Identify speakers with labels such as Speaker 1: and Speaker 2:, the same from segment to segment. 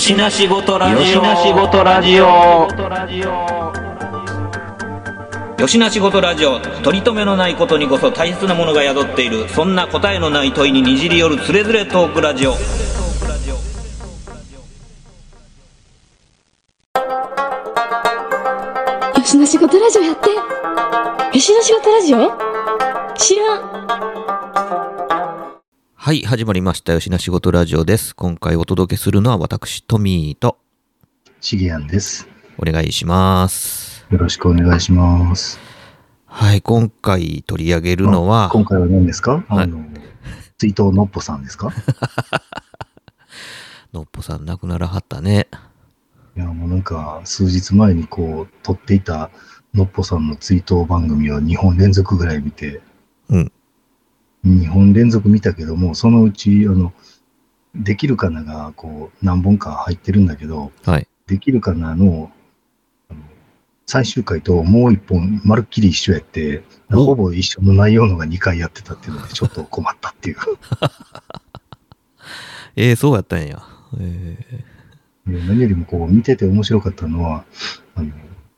Speaker 1: よしなしごとラジオ。よしなしごとラジオ。よしなしごとラジオ。取り留めのないことにこそ大切なものが宿っている。そんな答えのない問いににじり寄るつれづれトークラジオ。
Speaker 2: よしの仕事ラジオやってよしの仕事ラジオ？知らん
Speaker 3: はい、始まりました。吉な仕事ラジオです。今回お届けするのは私、トミーと
Speaker 4: シゲアンです。
Speaker 3: お願いします。
Speaker 4: よろしくお願いします。
Speaker 3: はい、今回取り上げるのは、
Speaker 4: 今回は何ですか、
Speaker 3: はい
Speaker 4: あの、追悼のっぽさんですか？
Speaker 3: のっぽさん亡くならはったね。
Speaker 4: いや、もうなんか、数日前にこう、撮っていたのっぽさんの追悼番組を2本連続ぐらい見て、
Speaker 3: うん。
Speaker 4: 2本連続見たけども、そのうち、あの、できるかなが、こう、何本か入ってるんだけど、
Speaker 3: はい。
Speaker 4: できるかなの、最終回ともう一本、まるっきり一緒やって、
Speaker 3: お
Speaker 4: ほぼ一緒の内容のが2回やってたっていうので、ちょっと困ったっていう。
Speaker 3: えー、そうやったんや。え
Speaker 4: えー何よりもこう見てて面白かったのは、あの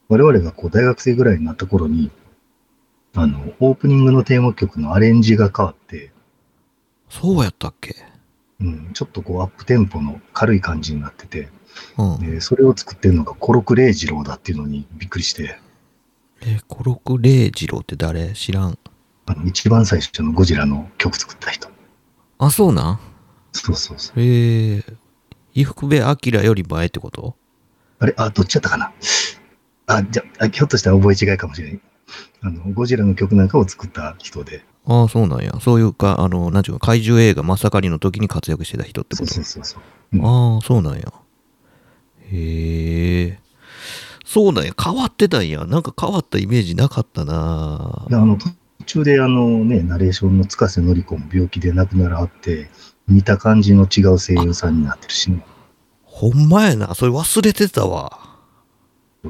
Speaker 4: 我々がこう大学生ぐらいになった頃に、あの、オープニングのテーマ曲のアレンジが変わって、
Speaker 3: ー、そうやったっけ？
Speaker 4: うん、ちょっとこうアップテンポの軽い感じになってて、
Speaker 3: うん。
Speaker 4: でそれを作ってるのがコロクレイジローだっていうのにびっくりして、
Speaker 3: えー、コロクレイジローって誰？知らん。
Speaker 4: あの一番最初のゴジラの曲作った人。
Speaker 3: あ、そうなん？
Speaker 4: そうそうそう。
Speaker 3: えー、伊福部明より前ってこと？
Speaker 4: あれ？あ、どっちやったかな？あ、じゃあ、ひょっとしたら覚え違いかもしれない。あの、ゴジラの曲なんかを作った人で。
Speaker 3: ああ、そうなんや。そういうか、あの、なんちゅうか、怪獣映画真っ盛りの時に活躍してた人ってこと？
Speaker 4: そうそうそう。うん
Speaker 3: ああ、そうなんや。へえ。そうなんや。変わってたんや。なんか変わったイメージなかったな
Speaker 4: あの途中であのね、ナレーションの塚瀬典子も病気で亡くならはって、似た感じの違う声優さんになってるしね。
Speaker 3: ほんまやな。それ忘れてたわ。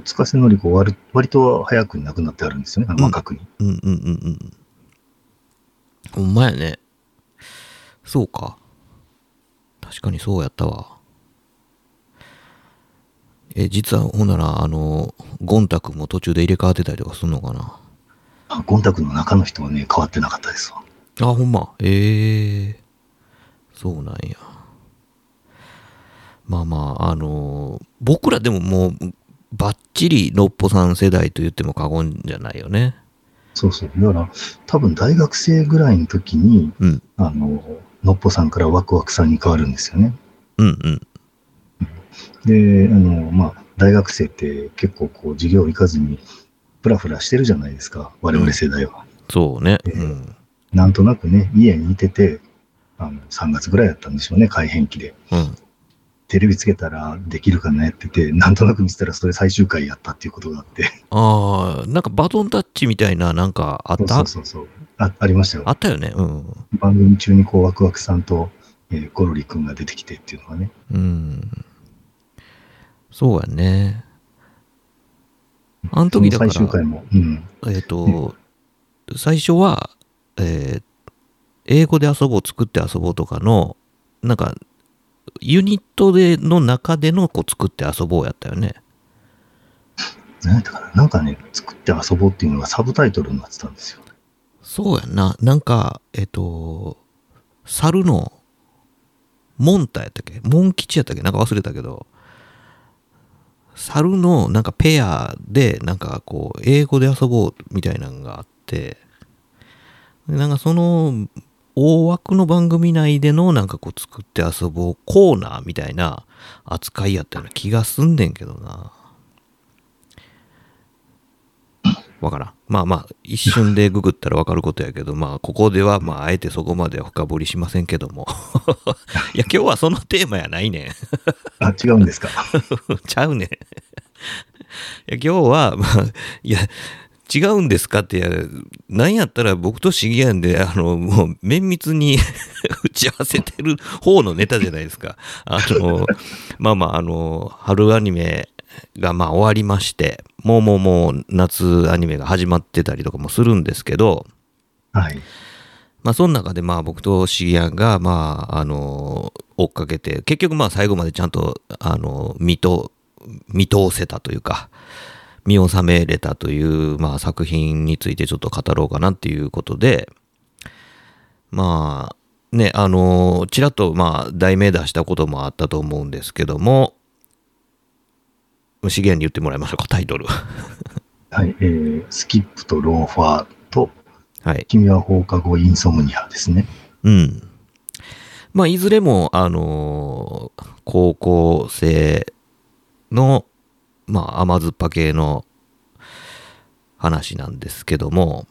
Speaker 4: 塚瀬典子割割と早くに亡くなってあるんですよね、あの若くに。
Speaker 3: うんうんうんうん。ほん。まやね。そうか。確かにそうやったわ。え、実はほん。なら、あの、ゴンタ君も途中で入れ替わってたりとかすん。のかな。
Speaker 4: あゴンタクの中の人はね、変わってなかったですわ。
Speaker 3: あ、ほん。ま。ええそうなん。や。まあまあ、あのー僕らでももう、バッチリのっぽさん世代と言っても過言じゃないよね。
Speaker 4: そうそう。だから、多分大学生ぐらいの時に、
Speaker 3: うん。
Speaker 4: あの、のっぽさんからワクワクさんに変わるんですよね。
Speaker 3: うんうん。
Speaker 4: で、あの、まあ、大学生って結構こう、授業行かずに、ふらふらしてるじゃないですか、我々世代は。
Speaker 3: そうね。
Speaker 4: ええ
Speaker 3: うん。
Speaker 4: なんとなくね、家にいてて、あの、3月ぐらいだったんでしょうね、改編期で。
Speaker 3: うん。
Speaker 4: テレビつけたらできるかなやってて、なんとなく見てたらそれ最終回やったっていうことがあって。
Speaker 3: ああ、なんかバトンタッチみたいな、なんかあっ
Speaker 4: そう
Speaker 3: た
Speaker 4: そうそうそう。あ、ありましたよ
Speaker 3: あ。ったよね。うん。
Speaker 4: 番組中にこう、ワクワクさんと、えーコロリ君が出てきてっていうのがね。
Speaker 3: うん。そうやね。あの時だから。
Speaker 4: 最終回も。うん。
Speaker 3: えっ、と、最初は、えー英語で遊ぼう、作って遊ぼうとかの、なんか、ユニットでの中でのこう作って遊ぼうやったよね。
Speaker 4: 何やったかななんかね、作って遊ぼうっていうのがサブタイトルになってたんですよ。
Speaker 3: そうやんな。なんか、えっ、と、猿の、モンタやったっけ？モン吉やったっけ？なんか忘れたけど、猿のなんかペアで、なんかこう、英語で遊ぼうみたいなのがあって、でなんかその大枠の番組内でのなんかこう作って遊ぼうコーナーみたいな扱いやったような気がすんねんけどな。わからん。まあまあ、一瞬でググったらわかることやけど、まあ、ここでは、まあ、あえてそこまでは深掘りしませんけども。いや、今日はそのテーマやないねん。
Speaker 4: あ、違うんですか？
Speaker 3: ちゃうねん。いや、今日は、まあ、いや、違うんですかって、なんやったら僕とシギアンで、あの、もう綿密に 打ち合わせてる方のネタじゃないですか。あの、まあまあ、あの、春アニメがまあ終わりまして、もうもうもう夏アニメが始まってたりとかもするんですけど、
Speaker 4: はい。
Speaker 3: まあ、その中でまあ僕とシギアンが、まあ、あの、追っかけて、結局まあ最後までちゃんと、あの、見と、見通せたというか、見納めれたという、まあ作品についてちょっと語ろうかなっていうことで、まあ、ね、あの、ちらっとまあ題名出したこともあったと思うんですけども、資源に言ってもらいましょうか、タイトル。
Speaker 4: はい、えー、スキップとローファーと、
Speaker 3: はい。
Speaker 4: 君は放課後インソムニアですね。
Speaker 3: うん。まあ、いずれも、あのー高校生の、まあ、甘酸っぱ系の話なんですけども、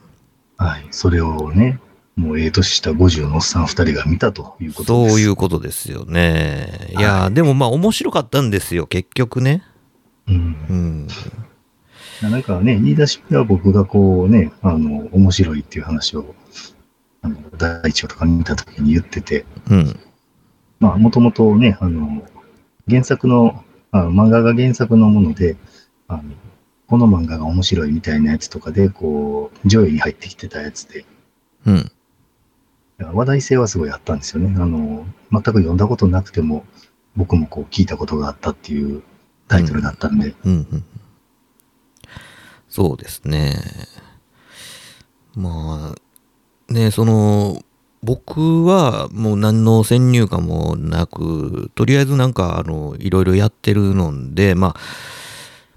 Speaker 4: はい、それをね、もうええ年した50のおっさん2人が見たということです。
Speaker 3: そういうことですよね。いやー、
Speaker 4: はい
Speaker 3: でもまあ、面白かったんですよ、結局ね。
Speaker 4: うん
Speaker 3: うん。
Speaker 4: なんかね、言い出しっぺは僕がこうね、あの、面白いっていう話を、あの、第一話とか見た時に言ってて、
Speaker 3: うん。
Speaker 4: まあ、もともとね、あの、原作の、あの漫画が原作のもので、あの、この漫画が面白いみたいなやつとかで、こう、上位に入ってきてたやつで、
Speaker 3: うん。
Speaker 4: 話題性はすごいあったんですよね。あの、全く読んだことなくても、僕もこう聞いたことがあったっていうタイトルだったんで、
Speaker 3: うん。うん。そうですね。まあ、ね、その、僕はもう何の先入観もなく、とりあえずなんか、あの、いろいろやってるので、まあ、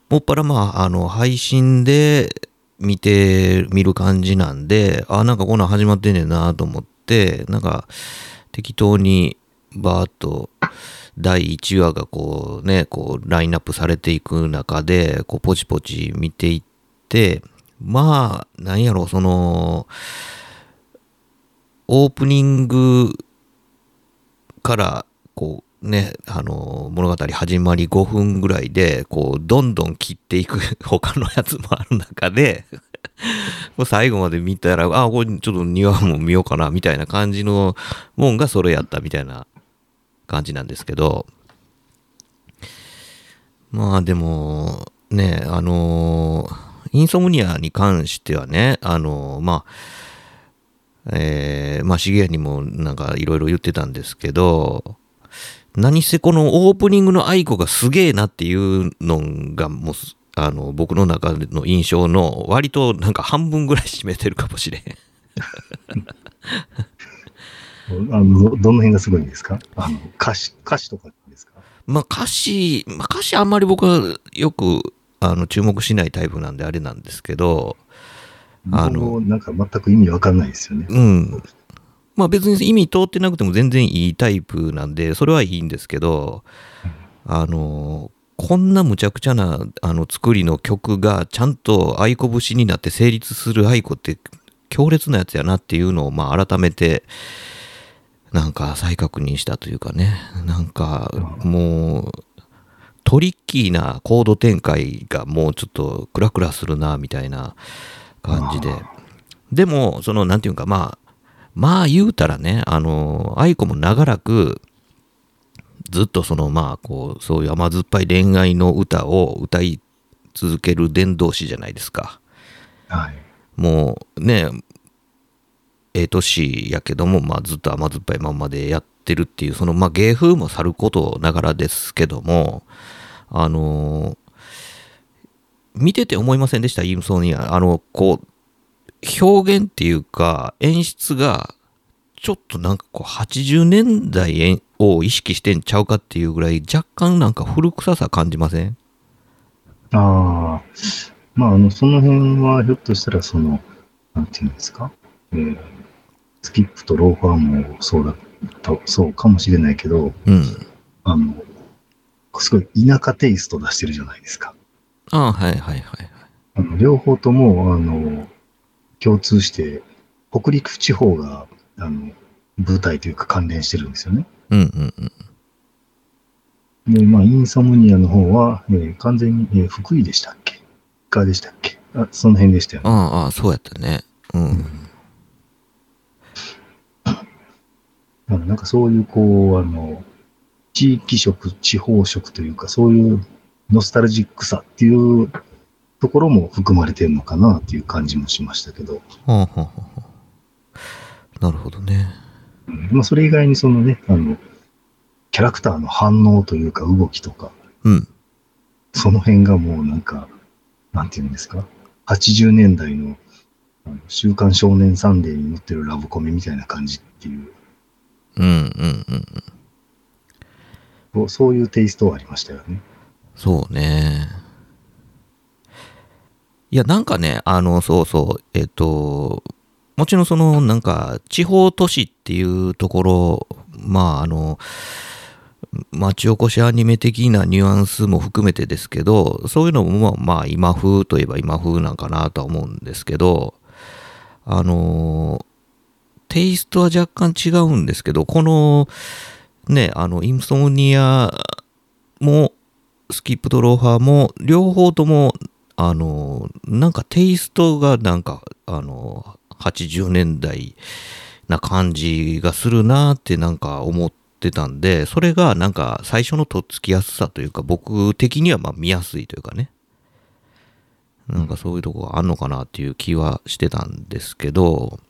Speaker 3: もっぱらまあ、あの、配信で見て、見る感じなんで、あ、なんかこんなん始まってんねんなと思って、なんか、適当にバーッと第1話がこうね、こうラインナップされていく中で、こうポチポチ見ていって、まあ、なんやろ、その、オープニングから、こうね、あの、物語始まり5分ぐらいで、こう、どんどん切っていく 他のやつもある中で、もう最後まで見たら、あ、これちょっと2話も見ようかな、みたいな感じのもんがそれやったみたいな感じなんですけど、まあでも、ね、あのインソムニアに関してはね、あのまあ、えー、まあ、シゲアにもなんかいろいろ言ってたんですけど、何せこのオープニングの愛子がすげえなっていうのがもうす、あの、僕の中の印象の割となんか半分ぐらい占めてるかもしれん。
Speaker 4: あのどどの辺がすごいんですか？あの歌詞、歌詞とかですか？
Speaker 3: まあ歌詞、まあ歌詞あんまり僕はよくあの注目しないタイプなんであれなんですけど、あの
Speaker 4: なんか全く意味わかんないですよね。
Speaker 3: うん。まあ別に意味通ってなくても全然いいタイプなんで、それはいいんですけど、あの、こんな無茶苦茶なあの作りの曲がちゃんと愛子節になって成立する愛子って強烈なやつやなっていうのをまあ改めてなんか再確認したというかね、なんかもうトリッキーなコード展開がもうちょっとクラクラするなみたいな感じで。でも、その、なんていうか、まあ、まあ言うたらね、あの、愛子も長らく、ずっとその、まあ、こう、そういう甘酸っぱい恋愛の歌を歌い続ける伝道師じゃないですか。
Speaker 4: はい。
Speaker 3: もうね、ええ年やけども、まあずっと甘酸っぱいまんまでやってるっていう、その、まあ芸風もさることながらですけども、あの見てて思いませんでした、イムソニア。あの、こう、表現っていうか、演出が、ちょっとなんかこう、80年代を意識してんちゃうかっていうぐらい、若干なんか古臭さ感じません？
Speaker 4: ああ、まあ、あの、その辺はひょっとしたら、その、なんていうんですか、えースキップとローファーもそうだと、そうかもしれないけど、
Speaker 3: うん。
Speaker 4: あの、すごい田舎テイスト出してるじゃないですか。
Speaker 3: ああ、はいはいはい。
Speaker 4: あの両方とも、あの、共通して、北陸地方が、あの、舞台というか関連してるんですよね。
Speaker 3: うんうんうん。
Speaker 4: で、まあ、インソムニアの方は、えー完全に、えー福井でしたっけ？かでしたっけ？あ、その辺でしたよね。
Speaker 3: ああ、そうやったね。うん。
Speaker 4: あのなんかそういう、こう、あの、地域色、地方色というか、そういうノスタルジックさっていうところも含まれてるのかなっていう感じもしましたけど、
Speaker 3: はあ、はあはあ、なるほどね。
Speaker 4: うんまあ、それ以外にそのね、あの、キャラクターの反応というか動きとか、
Speaker 3: うん。
Speaker 4: その辺がもうなんか、なんていうんですか、80年代の週刊少年サンデーに載ってるラブコメみたいな感じっていう、
Speaker 3: うんうんうん。
Speaker 4: そういうテイストはありましたよね。
Speaker 3: そうね。いや、なんかね、あの、そうそう、えっと、もちろんその、なんか、地方都市っていうところ、まあ、あの、町おこしアニメ的なニュアンスも含めてですけど、そういうのも、まあ、今風といえば今風なんかなとは思うんですけど、あの、テイストは若干違うんですけど、この、ね、あの、インソムニアも、スキップとローファーも両方ともあのなんかテイストがなんかあの80年代な感じがするなってなんか思ってたんでそれがなんか最初のとっつきやすさというか僕的にはまあ見やすいというかね。なんかそういうとこがあんのかなっていう気はしてたんですけど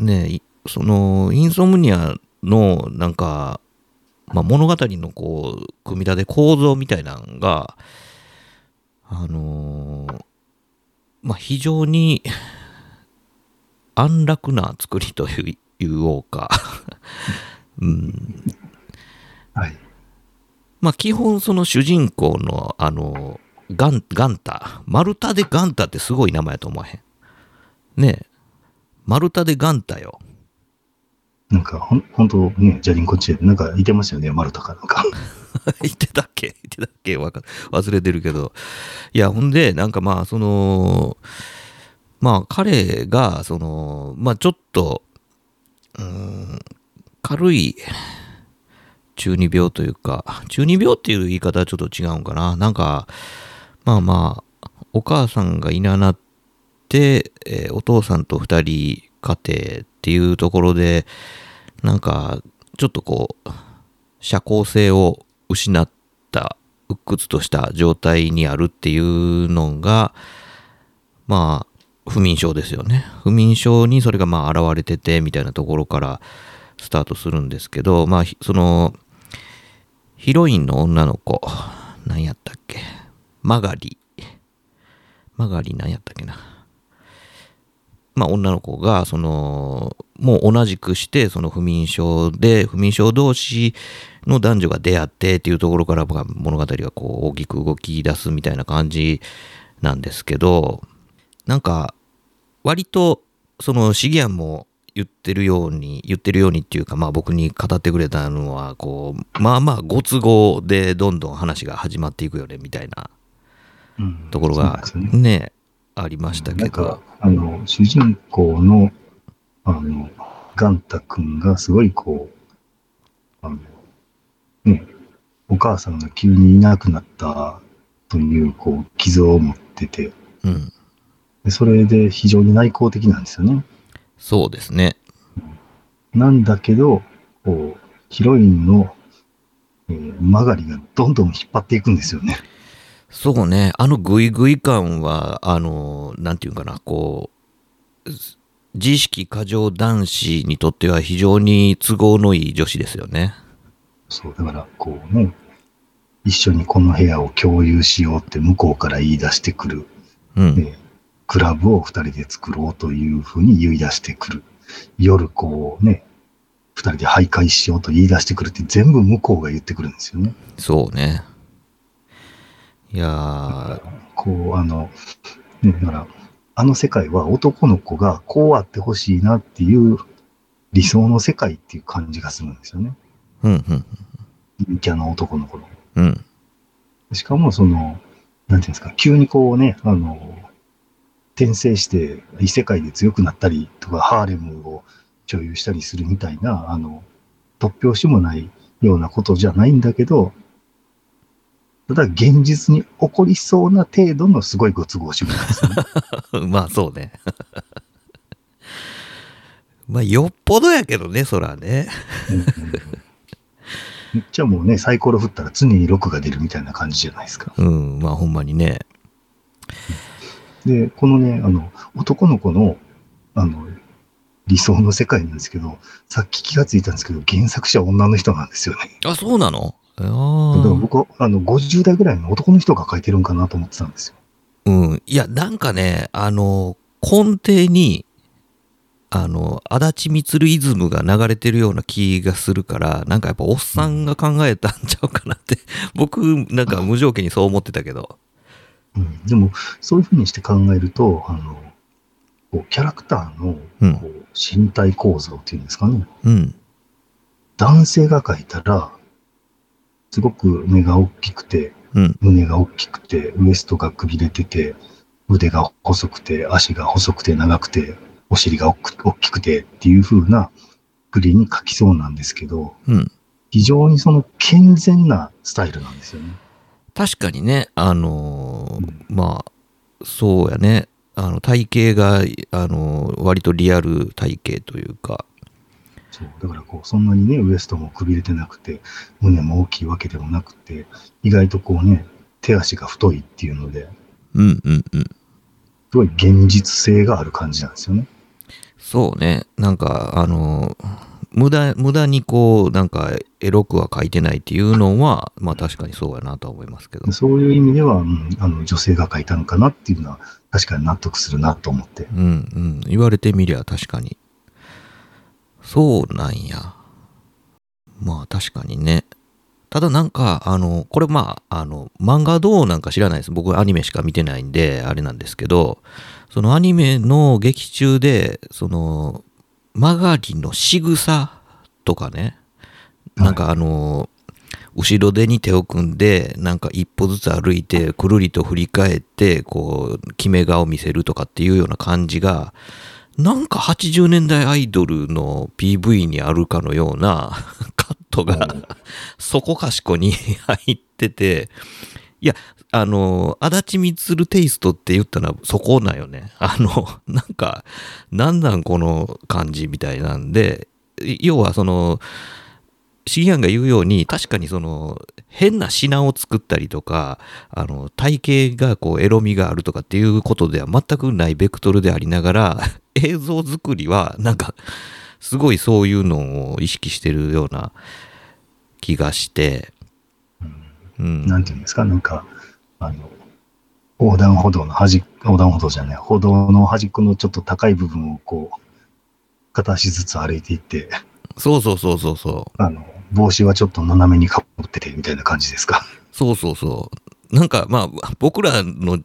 Speaker 3: ねそのインソムニアのなんかまあ、物語のこう組み立て構造みたいなのがあのーまあ非常に安楽な作りという言おうかうん。
Speaker 4: はい。
Speaker 3: まあ基本その主人公のあのガンガンタ。丸太でガンタってすごい名前やと思わへん。ねえ。丸太でガンタよ
Speaker 4: なんか、ほん、ほんとね、ジャリンコチェなんかいてましたよね、マルタかなんか。
Speaker 3: 言ってたっけ？言ってたっけ？わか忘れてるけど。いや、ほんで、なんかまあ、その、まあ、彼が、その、まあ、ちょっと、うん、軽い中二病というか、中二病っていう言い方はちょっと違うんかな。なんか、まあまあ、お母さんがいななって、えーお父さんと二人家庭っていうところで、なんか、ちょっとこう、社交性を失った、鬱屈とした状態にあるっていうのが、まあ、不眠症ですよね。不眠症にそれがまあ現れてて、みたいなところからスタートするんですけど、まあ、その、ヒロインの女の子、何やったっけ？マガリ。マガリ何やったっけな？まあ、女の子が、その、もう同じくして、その不眠症で、不眠症同士の男女が出会ってっていうところからまあ物語がこう大きく動き出すみたいな感じなんですけど、なんか、割と、その、シギアンも言ってるように、言ってるようにっていうか、まあ僕に語ってくれたのは、こう、まあまあご都合でどんどん話が始まっていくよね、みたいな
Speaker 4: うん
Speaker 3: ところが
Speaker 4: そうなんね。
Speaker 3: ね、ありましたけ
Speaker 4: なんか
Speaker 3: ど、、
Speaker 4: あの、主人公の、あの、ガンタ君がすごいこう、あの、ね、お母さんが急にいなくなったという、こう、傷を持ってて、
Speaker 3: うん、
Speaker 4: でそれで非常に内向的なんですよね。
Speaker 3: そうですね。
Speaker 4: なんだけど、こう、ヒロインの、えーマガリがどんどん引っ張っていくんですよね。
Speaker 3: そうね、あのグイグイ感は、あの、なんていうかな、こう、自意識過剰男子にとっては非常に都合のいい女子ですよね。
Speaker 4: そう、だから、こうね、一緒にこの部屋を共有しようって向こうから言い出してくる。
Speaker 3: うん。
Speaker 4: でクラブを二人で作ろうというふうに言い出してくる。夜こうね、二人で徘徊しようと言い出してくるって全部向こうが言ってくるんですよね。
Speaker 3: そうね。いやー、
Speaker 4: こう、あの、ね、だから、あの世界は男の子がこうあってほしいなっていう理想の世界っていう感じがするんですよね。
Speaker 3: うん、うん、
Speaker 4: 陰キャの男の子の。
Speaker 3: うん。
Speaker 4: しかもその、なんていうんですか、急にこうね、あの、転生して異世界で強くなったりとか、ハーレムを所有したりするみたいな、あの、突拍子もないようなことじゃないんだけど、ただ現実に起こりそうな程度のすごいご都合主義なんですよね。
Speaker 3: まあそうね。まあよっぽどやけどね、そらね。
Speaker 4: めっちゃもうね、サイコロ振ったら常に6が出るみたいな感じじゃないですか。
Speaker 3: うん、まあほんまにね。
Speaker 4: で、このね、あの、男の子の、あの、理想の世界なんですけど、さっき気がついたんですけど、原作者は女の人なんですよね。
Speaker 3: あ、そうなの？あ
Speaker 4: だから
Speaker 3: ー
Speaker 4: 僕は、あの、50代ぐらいの男の人が書いてるんかなと思ってたんですよ。
Speaker 3: うん。いや、なんかね、あの、根底に、あの、足立光イズムが流れてるような気がするから、なんかやっぱおっさんが考えたんちゃうかなって、僕、なんか無条件にそう思ってたけど。
Speaker 4: うん、でも、そういうふうにして考えると、あの、こうキャラクターの
Speaker 3: うん
Speaker 4: こう身体構造っていうんですかね。
Speaker 3: うん。
Speaker 4: 男性が描いたら、すごく目が大きくて、
Speaker 3: うん。
Speaker 4: 胸が大きくて、ウエストがくびれてて、腕が細くて、足が細くて長くて、お尻が大きくてっていう風なプリに描きそうなんですけど、
Speaker 3: うん。
Speaker 4: 非常にその健全なスタイルなんですよね。
Speaker 3: 確かにね、あのーまあ、そうやね。あの、体型が、あのー割とリアル体型というか、
Speaker 4: そう。だからこう、そんなにね、ウエストもくびれてなくて、胸も大きいわけでもなくて、意外とこうね、手足が太いっていうので、
Speaker 3: うんうんうん。
Speaker 4: すごい現実性がある感じなんですよね。
Speaker 3: そうね。なんか、あの、無駄、無駄にこう、なんか、エロくは書いてないっていうのは、まあ確かにそうやなとは思いますけど。
Speaker 4: そういう意味では、うん、あの女性が描いたのかなっていうのは、確かに納得するなと思って。
Speaker 3: うんうん。言われてみりゃ確かに。そうなんや。まあ確かにね。ただなんか、あの、これまあ、あの、漫画どうなんか知らないです。僕アニメしか見てないんで、あれなんですけど、そのアニメの劇中で、その、曲がりの仕草とかね、なんかあの、後ろ手に手を組んで、なんか一歩ずつ歩いて、くるりと振り返って、こう、決め顔見せるとかっていうような感じが、なんか80年代アイドルの PV にあるかのような カットがそこかしこに 入ってて、いや、あの、足立光テイストって言ったのはそこなんよね。あの、なんか、なんなんこの感じみたいなんで、要はその、シギアンが言うように、確かにその、変な品を作ったりとか、あの、体型がこう、エロみがあるとかっていうことでは全くないベクトルでありながら、映像作りは、なんか、すごいそういうのを意識してるような気がして、うん。
Speaker 4: なんていうんですか、なんか、あの、横断歩道の端、横断歩道じゃない、歩道の端っこのちょっと高い部分をこう、片足ずつ歩いていって、
Speaker 3: そうそうそうそうそう。
Speaker 4: あの、帽子はちょっと斜めにかぶっててみたいな感じですか？
Speaker 3: そうそうそう。なんかまあ、僕らの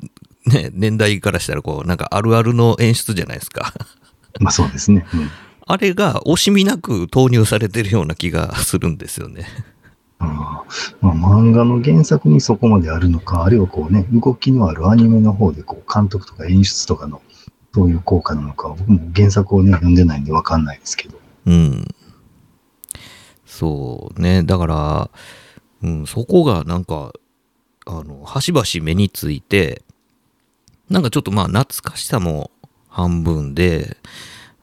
Speaker 3: ね、年代からしたらこう、なんかあるあるの演出じゃないですか。
Speaker 4: まあそうですね。うん
Speaker 3: あれが惜しみなく投入されてるような気がするんですよね。
Speaker 4: あーまあ、漫画の原作にそこまであるのか、あるいはこうね、動きのあるアニメの方でこう監督とか演出とかのそういう効果なのか、僕も原作をね、読んでないんでわかんないですけど。
Speaker 3: うん。そうね。だから、うん、そこがなんか、あの、端々目について、なんかちょっとまあ懐かしさも半分で、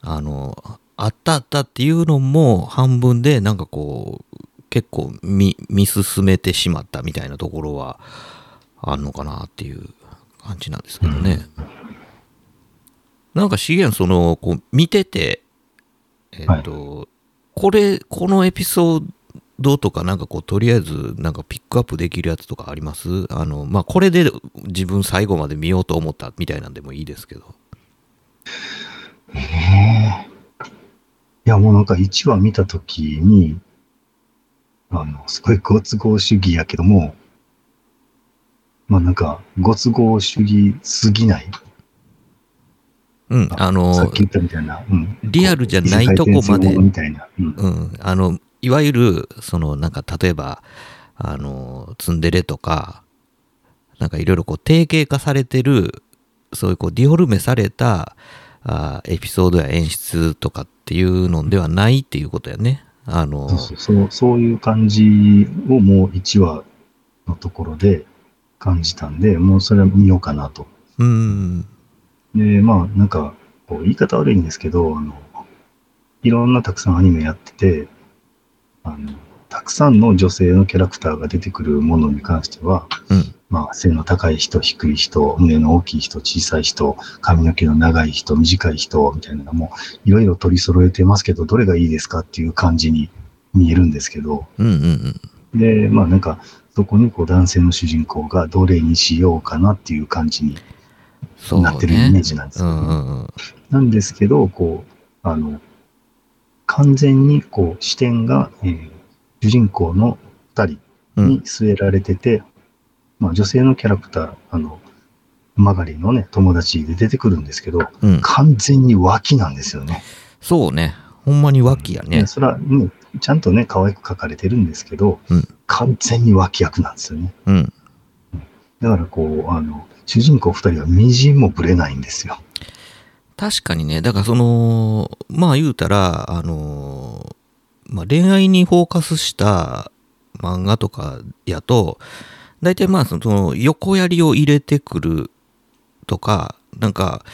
Speaker 3: あの、あったあったっていうのも半分で、なんかこう、結構見、見進めてしまったみたいなところはあんのかなっていう感じなんですけどね。なんか資源その、こう、見てて、えっ、と、これ、このエピソードとかなんかこう、とりあえずなんかピックアップできるやつとかあります？あの、まあ、これで自分最後まで見ようと思ったみたいなんでもいいですけど。
Speaker 4: ええいや、もうなんか1話見たときに、あの、すごいご都合主義やけども、まあなんか、ご都合主義すぎない？
Speaker 3: うん、あの
Speaker 4: さっき言ったみたいな。うん。
Speaker 3: リアルじゃないとこまで
Speaker 4: いな。うん。
Speaker 3: うん、あの、いわゆる、その、なんか、例えば、あの、ツンデレとか、なんかいろいろこう、定型化されてる、そういうこう、ディフォルメされた、あエピソードや演出とかっていうのではないっていうことやね。あの、
Speaker 4: そうそうそう、そういう感じをもう1話のところで感じたんで、もうそれは見ようかなと。
Speaker 3: うん、
Speaker 4: で、まあなんか、こう言い方悪いんですけど、あの、いろんなたくさんアニメやってて、あの、たくさんの女性のキャラクターが出てくるものに関しては、
Speaker 3: うん、
Speaker 4: まあ、背の高い人、低い人、胸の大きい人、小さい人、髪の毛の長い人、短い人、みたいなのも、いろいろ取り揃えてますけど、どれがいいですかっていう感じに見えるんですけど、
Speaker 3: うんうんうん。
Speaker 4: で、まあなんか、そこにこう男性の主人公がどれにしようかなっていう感じに。なってるイメージなんですね
Speaker 3: んうんうん。
Speaker 4: なんですけど、こう、あの、完全にこう視点が、えー主人公の二人に据えられてて、まあ女性のキャラクター、あの、マガリのね、友達で出てくるんですけど、
Speaker 3: うん。
Speaker 4: 完全に脇なんですよね。
Speaker 3: そうね。ほんまに脇やね
Speaker 4: で。それはね、ちゃんとね、可愛く描かれてるんですけど、
Speaker 3: うん
Speaker 4: 完全に脇役なんですよね。
Speaker 3: うん。
Speaker 4: だからこう、あの、主人公二人はみじんもぶれないんですよ。
Speaker 3: 確かにね、だからその、まあ言うたら、あの、まあ恋愛にフォーカスした漫画とかやと、大体まあその横槍を入れてくるとか、なんか、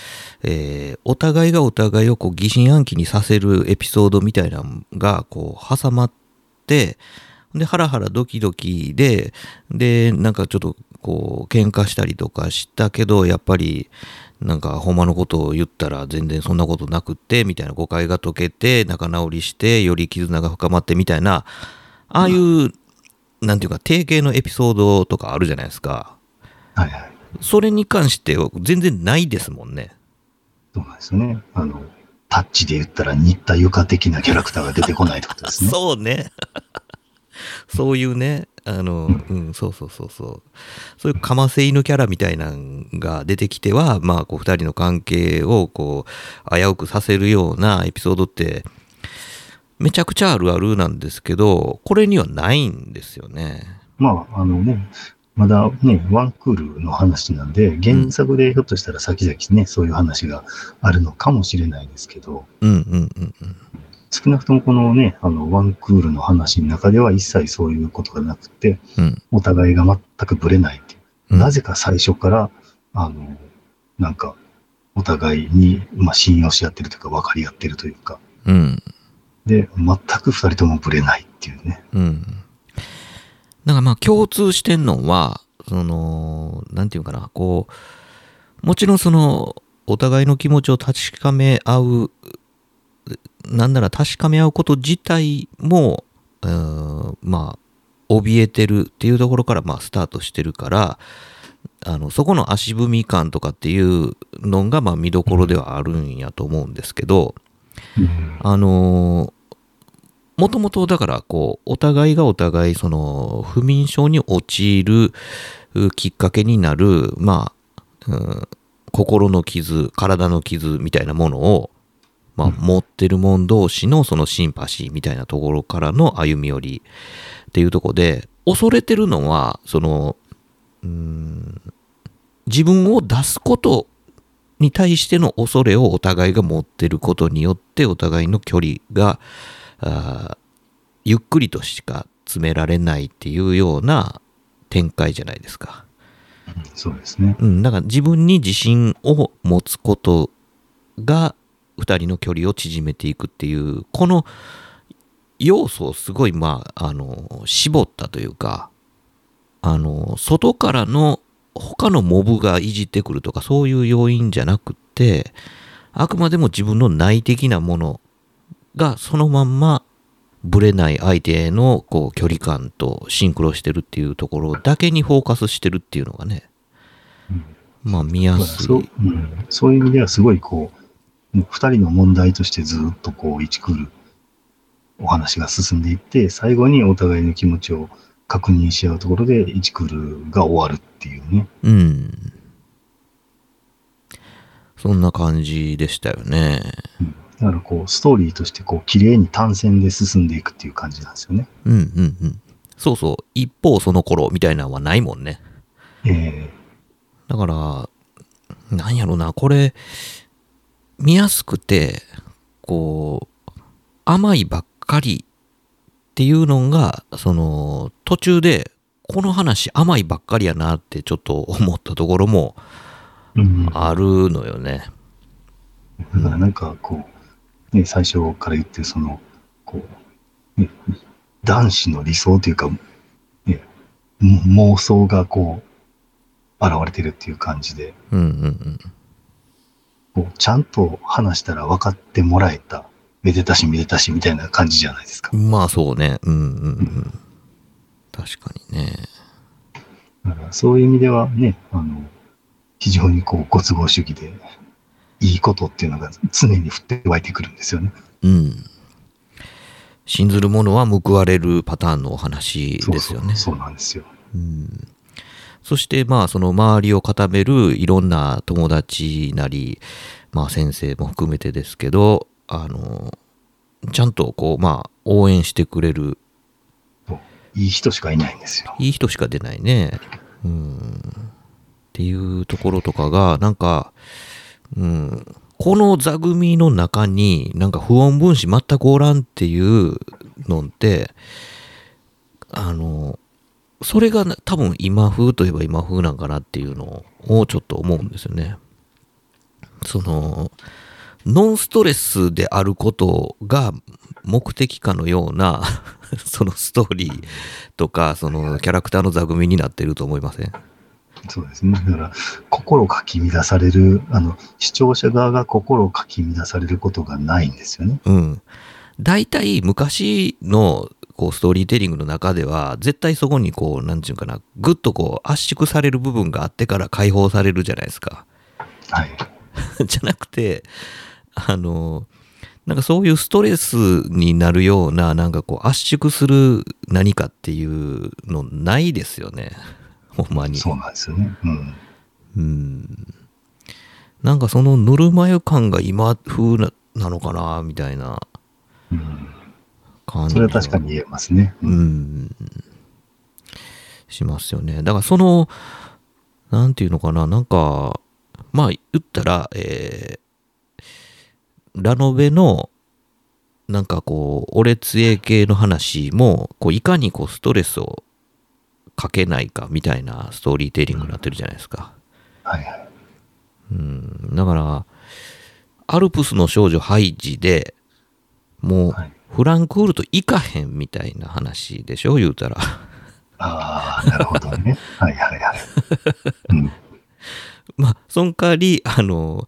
Speaker 3: えーお互いがお互いをこう疑心暗鬼にさせるエピソードみたいなのがこう挟まって、で、ハラハラドキドキで、で、なんかちょっとこう喧嘩したりとかしたけど、やっぱりなんかほんまのことを言ったら全然そんなことなくって、みたいな誤解が解けて、仲直りして、より絆が深まってみたいな、ああいう、なんていうか、定型のエピソードとかあるじゃないですか。
Speaker 4: はいはい。
Speaker 3: それに関しては全然ないですもんね。
Speaker 4: そうなんですよね。あの、タッチで言ったら新田ゆか的なキャラクターが出てこないってことですね。
Speaker 3: そうね。そういうね、あの、うん、そうそうそうそう。そういうかませ犬キャラみたいなのが出てきては、まあ、こう、二人の関係を、こう、危うくさせるようなエピソードって、めちゃくちゃあるあるなんですけど、これにはないんですよね。
Speaker 4: まあ、あのね、まだね、ワンクールの話なんで、原作でひょっとしたら先々ね、そういう話があるのかもしれないですけど、
Speaker 3: うんうんうんうん。
Speaker 4: 少なくともこのね、あの、ワンクールの話の中では一切そういうことがなくて、
Speaker 3: うん
Speaker 4: お互いが全くブレないっていう。
Speaker 3: うん
Speaker 4: なぜか最初から、あの、なんか、お互いに、まあ、信用し合ってるというか、分かり合ってるというか、
Speaker 3: うん。
Speaker 4: で、全く二人ともブレないっていうね。
Speaker 3: うん。だからまあ共通してんのは、その、なんていうかな、こう、もちろんその、お互いの気持ちを確かめ合う、なんなら確かめ合うこと自体も、うんまあ、怯えてるっていうところからまあスタートしてるから、あの、そこの足踏み感とかっていうのがまあ見どころではあるんやと思うんですけど、
Speaker 4: うん。
Speaker 3: あのもともとだからこうお互いがお互いその不眠症に陥るうきっかけになるまあ、うん心の傷体の傷みたいなものを、まあ、
Speaker 4: うん
Speaker 3: 持ってる者同士のそのシンパシーみたいなところからの歩み寄りっていうところで恐れてるのはそのうん自分を出すことに対しての恐れをお互いが持ってることによってお互いの距離があーゆっくりとしか詰められないっていうような展開じゃないですか。
Speaker 4: そうですね。
Speaker 3: うん、だから自分に自信を持つことが二人の距離を縮めていくっていうこの要素をすごいまああの絞ったというかあの外からの他のモブがいじってくるとかそういう要因じゃなくってあくまでも自分の内的なものがそのまんまぶれない相手へのこう距離感とシンクロしてるっていうところだけにフォーカスしてるっていうのがね、まあ見やすい。
Speaker 4: そううん、そういう意味ではすごいこう、もう二人の問題としてずっとこう、一クールお話が進んでいって、最後にお互いの気持ちを確認し合うところで、一クールが終わるっていうね。
Speaker 3: うん。そんな感じでしたよね。
Speaker 4: だからこう、ストーリーとしてこう、綺麗に単線で進んでいくっていう感じなんですよね。
Speaker 3: うんうんうん。そうそう。一方その頃みたいなのはないもんね。
Speaker 4: え
Speaker 3: だから、なんやろな、これ、見やすくて、こう、甘いばっかりっていうのが、その、途中で、この話甘いばっかりやなってちょっと思ったところも。あるのよね。
Speaker 4: だからなんかこう、ね、最初から言ってるその、こう、ね、男子の理想というか、ね、も妄想がこう、現れてるっていう感じで、
Speaker 3: うんうん
Speaker 4: こうちゃんと話したら分かってもらえた、めでたしめでたしみたいな感じじゃないですか
Speaker 3: う。ん。まあそうね。うんうんうん。確かにね。
Speaker 4: だからそういう意味ではね、あの、非常にこう、ご都合主義で、いいことっていうのが常に降って湧いてくるんですよね。
Speaker 3: うん。信ずる者は報われるパターンのお話ですよね。
Speaker 4: そうそうそうなんですよ。
Speaker 3: うんそしてまあその周りを固めるいろんな友達なり、まあ先生も含めてですけど、あの、ちゃんとこうまあ応援してくれる
Speaker 4: いい人しかいないんですよ。
Speaker 3: いい人しか出ないね。うん。っていうところとかが、なんか、うん、この座組の中になんか不穏分子全くおらんっていうのって、あの、それがな多分今風といえば今風なんかなっていうのをちょっと思うんですよね。その、ノンストレスであることが目的かのような、そのストーリーとか、そのキャラクターの座組になってると思いません？
Speaker 4: そうですね。だから、心かき乱される、あの、視聴者側が心をかき乱されることがないんですよね。
Speaker 3: うん。大体昔のこうストーリーテリングの中では、絶対そこにこう、なんていうかな、ぐっとこう圧縮される部分があってから解放されるじゃないですか。
Speaker 4: はい。
Speaker 3: じゃなくて、あの、なんかそういうストレスになるような、なんかこう圧縮する何かっていうのないですよね。ほんまに。
Speaker 4: そうなんですよね。うん。
Speaker 3: うん。なんかそのぬるま湯感が今風ななのかな、みたいな
Speaker 4: うん、
Speaker 3: 感じ。
Speaker 4: それは確かに言えますね。
Speaker 3: う。ん。しますよね。だからその、なんていうのかな、なんか、まあ言ったら、えーラノベの、なんかこう、俺杖系の話も、こういかにこうストレスをかけないかみたいなストーリーテリングになってるじゃないですか。
Speaker 4: はいはい。
Speaker 3: うん。だから、アルプスの少女ハイジでもう
Speaker 4: はい、
Speaker 3: フランクフルト行かへんみたいな話でしょ？言うたら。
Speaker 4: ああ、なるほどね。はいはいはい。うん。
Speaker 3: まあ、その代わり、あの、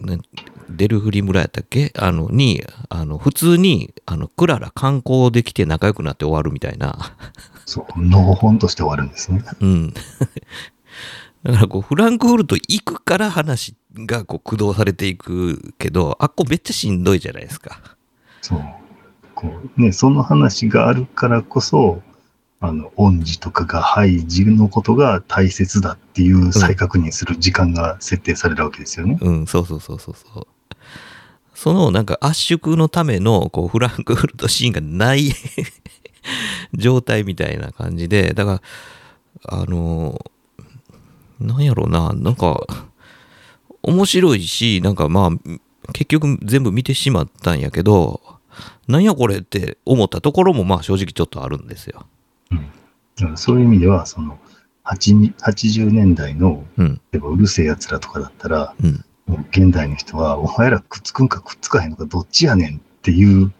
Speaker 3: なデルフリ村やったっけ？あの、に、あの、普通に、あの、クララ観光できて仲良くなって終わるみたいな。
Speaker 4: そう、のほほんとして終わるんですね。
Speaker 3: うん。だからこう、フランクフルト行くから話がこう駆動されていくけど、あっこめっちゃしんどいじゃないですか。
Speaker 4: そう。こうね、その話があるからこそ、あの、恩師とかがハイジのことが大切だっていう再確認する時間が設定されるわけですよね。
Speaker 3: うん、そうそうそうそうそう。そのなんか圧縮のためのこうフランクフルトシーンがない 状態みたいな感じで、だから、あの、なんやろうな、なんか、面白いし、なんかまあ、結局全部見てしまったんやけど、なんやこれって思ったところもまあ正直ちょっとあるんですよ。
Speaker 4: だからそういう意味では、その、8 80年代の、
Speaker 3: うん、
Speaker 4: 例えばうるせえ奴らとかだったら、
Speaker 3: うん。
Speaker 4: 現代の人は、お前らくっつくんかくっつかへんのかどっちやねんっていう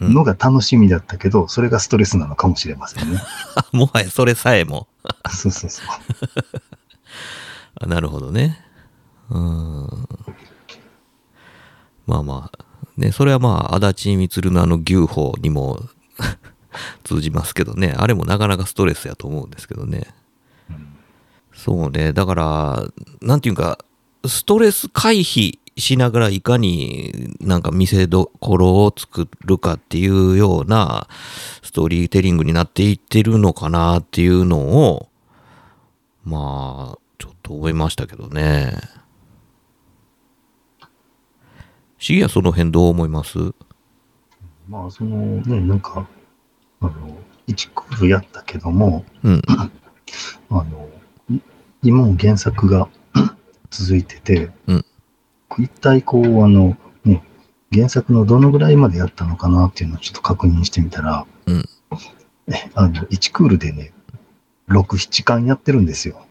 Speaker 4: のが楽しみだったけど、それがストレスなのかもしれませんね。
Speaker 3: もはやそれさえも。
Speaker 4: そうそうそう。
Speaker 3: あなるほどね。うん。まあまあ、ね、それはまあ、足立みつるのあの牛歩にも 通じますけどね、あれもなかなかストレスやと思うんですけどね。うんそうね、だから、なんていうか、ストレス回避しながらいかになんか見せどころを作るかっていうようなストーリーテリングになっていってるのかなっていうのを、まあ、ちょっと思いましたけどね。シゲはその辺どう思います？
Speaker 4: まあ、そのね、なんか、あの、1クールやったけども、
Speaker 3: うん。
Speaker 4: あの、い今も原作が 続いてて、
Speaker 3: うん
Speaker 4: 一体こう、あの、ね、原作のどのぐらいまでやったのかなっていうのをちょっと確認してみたら、
Speaker 3: うん
Speaker 4: えあの、1クールでね、6、7巻やってるんですよ。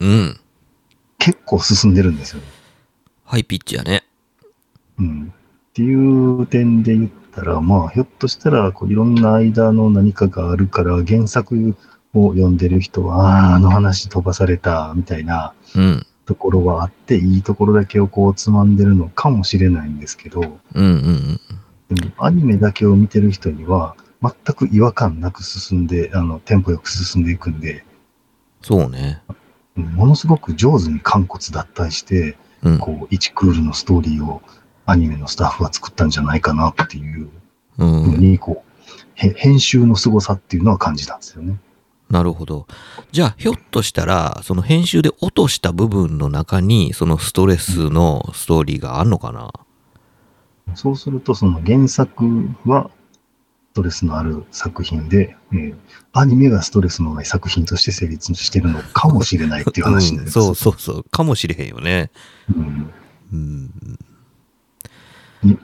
Speaker 3: うん。
Speaker 4: 結構進んでるんですよ。
Speaker 3: ハイピッチやね。
Speaker 4: うん。っていう点で言ったら、まあ、ひょっとしたら、こういろんな間の何かがあるから、原作をを読んでる人は、ああ、あの話飛ばされた、みたいな
Speaker 3: うん。
Speaker 4: ところはあって、いいところだけをこうつまんでるのかもしれないんですけど、
Speaker 3: うんうん
Speaker 4: でもアニメだけを見てる人には、全く違和感なく進んで、あの、テンポよく進んでいくんで、
Speaker 3: そうね。
Speaker 4: うんものすごく上手に完骨脱退して、
Speaker 3: うん。
Speaker 4: こう、1クールのストーリーをアニメのスタッフは作ったんじゃないかなっていう
Speaker 3: う
Speaker 4: ふう。に、こう、へ編集の凄さっていうのは感じたんですよね。
Speaker 3: なるほど。じゃあ、ひょっとしたら、その編集で落とした部分の中に、そのストレスのストーリーがあるのかな？
Speaker 4: そうすると、その原作はストレスのある作品で、えーアニメがストレスのない作品として成立してるのかもしれないっていう話にな
Speaker 3: うん、
Speaker 4: ります。
Speaker 3: そうそうそう。かもしれへんよね。
Speaker 4: うん
Speaker 3: うん。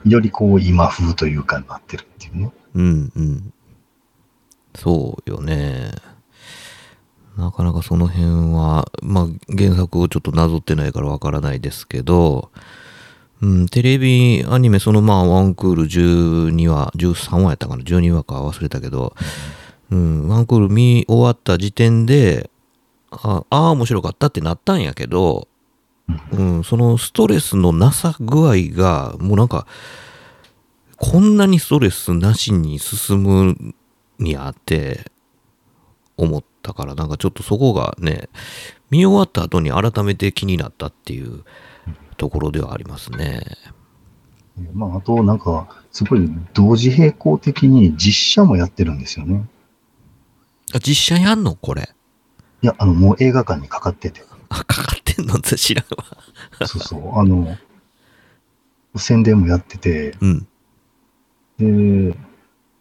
Speaker 4: よりこう今風というかなってるっていうね。
Speaker 3: うんうん。そうよね。なかなかその辺は、まあ原作をちょっとなぞってないからわからないですけど、うん、テレビアニメそのまあワンクール12話、13話やったかな ?12 話か忘れたけど、うん、ワンクール見終わった時点で、ああ、面白かったってなったんやけど、うん、そのストレスのなさ具合が、もうなんか、こんなにストレスなしに進むにあって思ったからなんかちょっとそこがね見終わった後に改めて気になったっていうところではありますね。
Speaker 4: まあ、あと、なんか、すごい同時並行的に実写もやってるんですよね。
Speaker 3: あ実写やんの？これ。
Speaker 4: いや、あの、もう映画館にかかってて。
Speaker 3: あ、かかってんの？って知らんわ。
Speaker 4: そうそう。あの、宣伝もやってて、
Speaker 3: うん。
Speaker 4: で、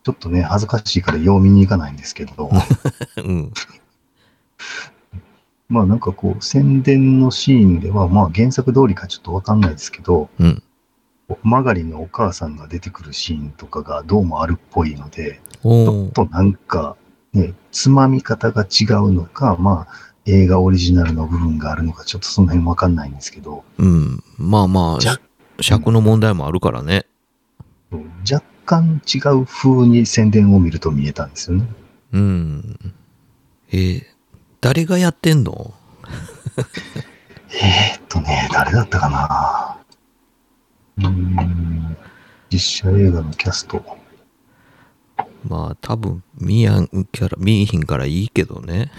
Speaker 4: ちょっとね、恥ずかしいからよう見に行かないんですけど、
Speaker 3: うん。
Speaker 4: まあなんかこう、宣伝のシーンでは、まあ原作通りかちょっとわかんないですけど、
Speaker 3: うん。
Speaker 4: マガリのお母さんが出てくるシーンとかがどうもあるっぽいので、ちょっとなんか、ね、つまみ方が違うのか、まあ、映画オリジナルの部分があるのか、ちょっとその辺わかんないんですけど、
Speaker 3: うん。まあまあ、尺の問題もあるからね。
Speaker 4: 若干違う風に宣伝を見ると見えたんですよね。
Speaker 3: うん。えー誰がやってんの？
Speaker 4: えー、っとね、誰だったかな？うーん、実写映画のキャスト。
Speaker 3: まあ多分見やんキャラ、見いひんからいいけどね。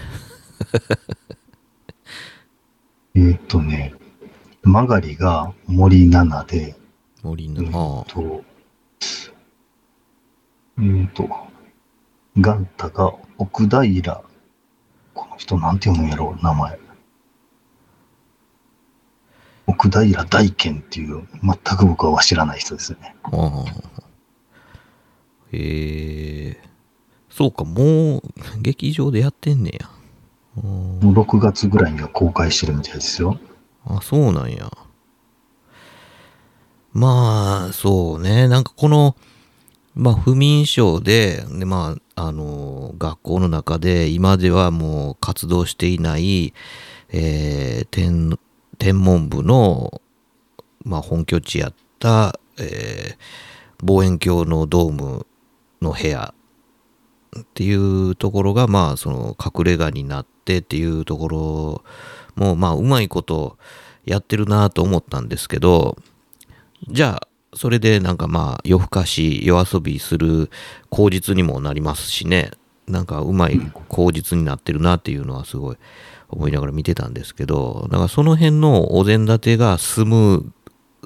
Speaker 4: えー、っとね、マガリが森七菜で、
Speaker 3: 森
Speaker 4: えー
Speaker 3: の。あ
Speaker 4: っと、えー、っと、ガンタが奥平、この人なんて読むんやろう、名前。奥平大賢っていう、全く僕は知らない人ですよね。
Speaker 3: あ。ああ。ええそうか、もう劇場でやってんねや。うん
Speaker 4: もう6月ぐらいには公開してるみたいですよ。
Speaker 3: あ、そうなんや。まあ、そうね。なんかこの、まあ、不眠症で、でまあ、あの、学校の中で、今ではもう活動していない、えー天、天文部の、まあ、本拠地やった、えー望遠鏡のドームの部屋っていうところが、まあ、その隠れ家になってっていうところも、まあ、うまいことやってるなと思ったんですけど、じゃあ、それでなんかまあ、夜更かし、夜遊びする口実にもなりますしね、なんかうまい口実になってるなっていうのはすごい思いながら見てたんですけど、だからその辺のお膳立てがスム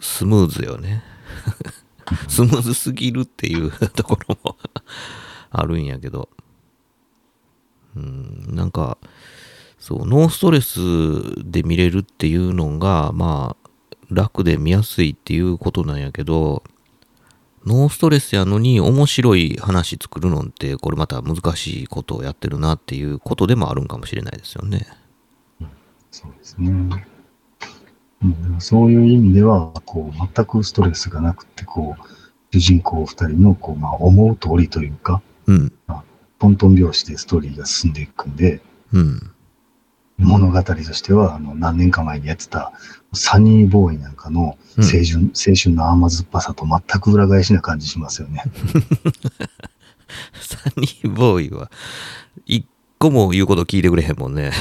Speaker 3: ー、スムーズよね。スムーズすぎるっていうところもあるんやけど、うん、なんか、そう、ノーストレスで見れるっていうのが、まあ、楽で見やすいっていうことなんやけど、ノーストレスやのに面白い話作るのって、これまた難しいことをやってるなっていうことでもあるんかもしれないですよね。
Speaker 4: そうですね。うん、そういう意味では、こう、全くストレスがなくて、こう、主人公二人の、こう、まあ、思う通りというか、
Speaker 3: うん、
Speaker 4: トントン拍子でストーリーが進んでいくんで、
Speaker 3: うん、
Speaker 4: 物語としては、あの、何年か前にやってた、サニーボーイなんかの青
Speaker 3: うん
Speaker 4: 春、青春の甘酸っぱさと全く裏返しな感じしますよね。
Speaker 3: サニーボーイは、一個も言うこと聞いてくれへんもんね。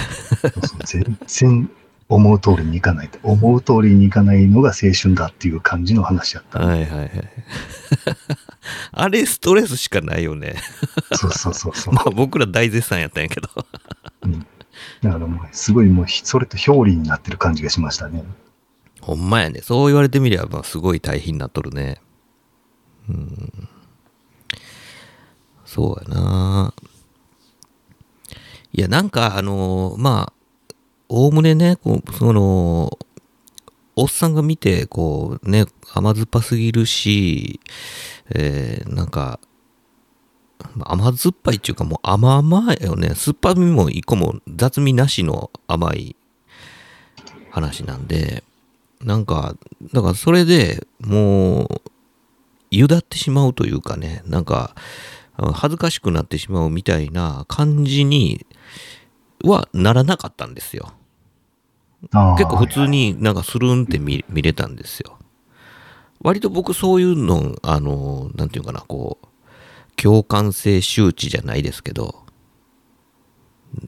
Speaker 4: 全然思う通りにいかないと。思う通りにいかないのが青春だっていう感じの話やった。
Speaker 3: はいはいはい。あれストレスしかないよね。
Speaker 4: そうそうそうそう。
Speaker 3: まあ僕ら大絶賛やったんやけど。
Speaker 4: だからもう、すごいもう、それと表裏になってる感じがしましたね。
Speaker 3: ほんまやね。そう言われてみれば、すごい大変になっとるね。うん。そうやな。いや、なんか、あのまあ、おおむねね、こう、その、おっさんが見て、こうね、甘酸っぱすぎるし、えー、なんか、甘酸っぱいっていうかもう甘々よね。酸っぱみも一個も雑味なしの甘い話なんで、なんか、だからそれでもう、ゆだってしまうというかね、なんか、恥ずかしくなってしまうみたいな感じにはならなかったんですよ。結構普通になんかスルンって見見れたんですよ。割と僕そういうの、あの、なんていうかな、こう、共感性周知じゃないですけど、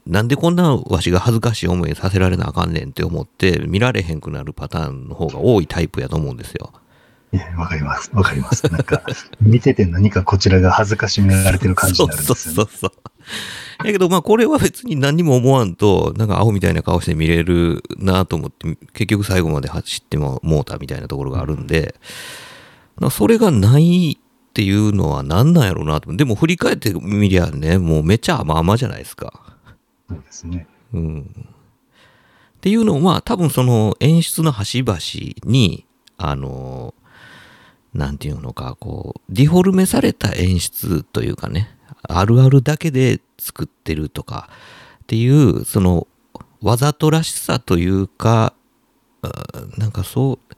Speaker 3: なんでこんなわしが恥ずかしい思いさせられなあかんねんって思って見られへんくなるパターンの方が多いタイプやと思うんですよ。
Speaker 4: わかります。わかります。なんか、見てて何かこちらが恥ずかしめられてる感じになるんですよね。
Speaker 3: そうそうそうそう。やけどまあこれは別に何にも思わんと、なんかアホみたいな顔して見れるなと思って、結局最後まで走ってももうたみたいなところがあるんで、なんかそれがないっていうのは何なんやろうなと。でも振り返ってみりゃね、もうめっちゃ甘々じゃないですか。
Speaker 4: そうですね。
Speaker 3: うん。っていうのは多分その演出の端々に、あの、なんていうのか、こう、ディフォルメされた演出というかね、あるあるだけで作ってるとかっていう、その、わざとらしさというか、あなんかそう、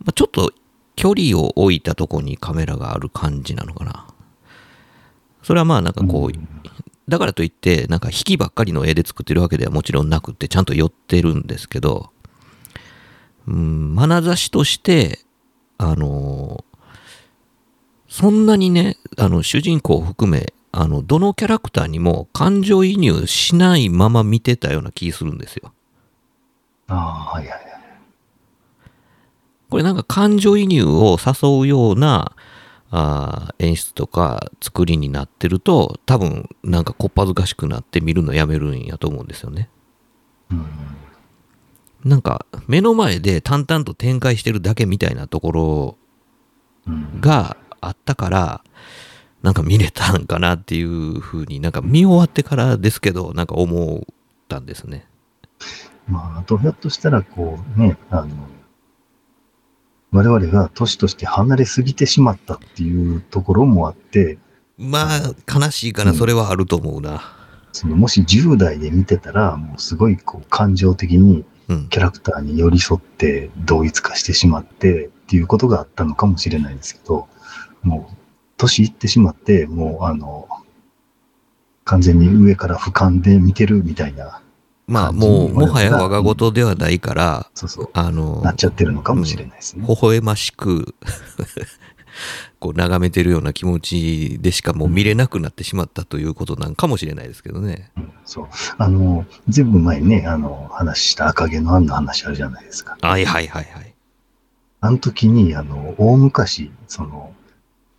Speaker 3: まあちょっと距離を置いたとこにカメラがある感じなのかな。それはまあなんかこう、
Speaker 4: うん
Speaker 3: だからといって、なんか引きばっかりの絵で作ってるわけではもちろんなくって、ちゃんと寄ってるんですけど、うん、眼差しとして、あのそんなにね、あの、主人公を含め、あの、どのキャラクターにも感情移入しないまま見てたような気するんですよ。
Speaker 4: ああ、はいはいはい。
Speaker 3: これなんか感情移入を誘うようなあー演出とか作りになってると多分なんかこっぱずかしくなって見るのやめるんやと思うんですよね。
Speaker 4: うん。
Speaker 3: なんか目の前で淡々と展開してるだけみたいなところ
Speaker 4: うん。
Speaker 3: があったからなんか見れたんかなっていうふうになんか見終わってからですけどなんか思ったんですね。
Speaker 4: まあ、あと、ひょっとしたら、こうね、あの、我々が年として離れすぎてしまったっていうところもあって、
Speaker 3: まあ悲しいかなそれはあると思うな。
Speaker 4: そのもし10代で見てたら、もうすごいこう感情的に
Speaker 3: うん。
Speaker 4: キャラクターに寄り添って同一化してしまってっていうことがあったのかもしれないですけど、もう年いってしまって、もうあの、完全に上から俯瞰で見てるみたいな、
Speaker 3: まあもうもはや
Speaker 4: が
Speaker 3: 我が事ではないから、
Speaker 4: そうそう、
Speaker 3: あの、
Speaker 4: なっちゃってるのかもしれないですね。
Speaker 3: 微笑ましく こう眺めてるような気持ちでしかもう見れなくなってしまったということなんかもしれないですけどね。
Speaker 4: うんそう。あの、ずいぶん前にね、あの、話した赤毛のアンの話あるじゃないですか。
Speaker 3: はいはいはいはい。
Speaker 4: あの時に、あの、大昔、その、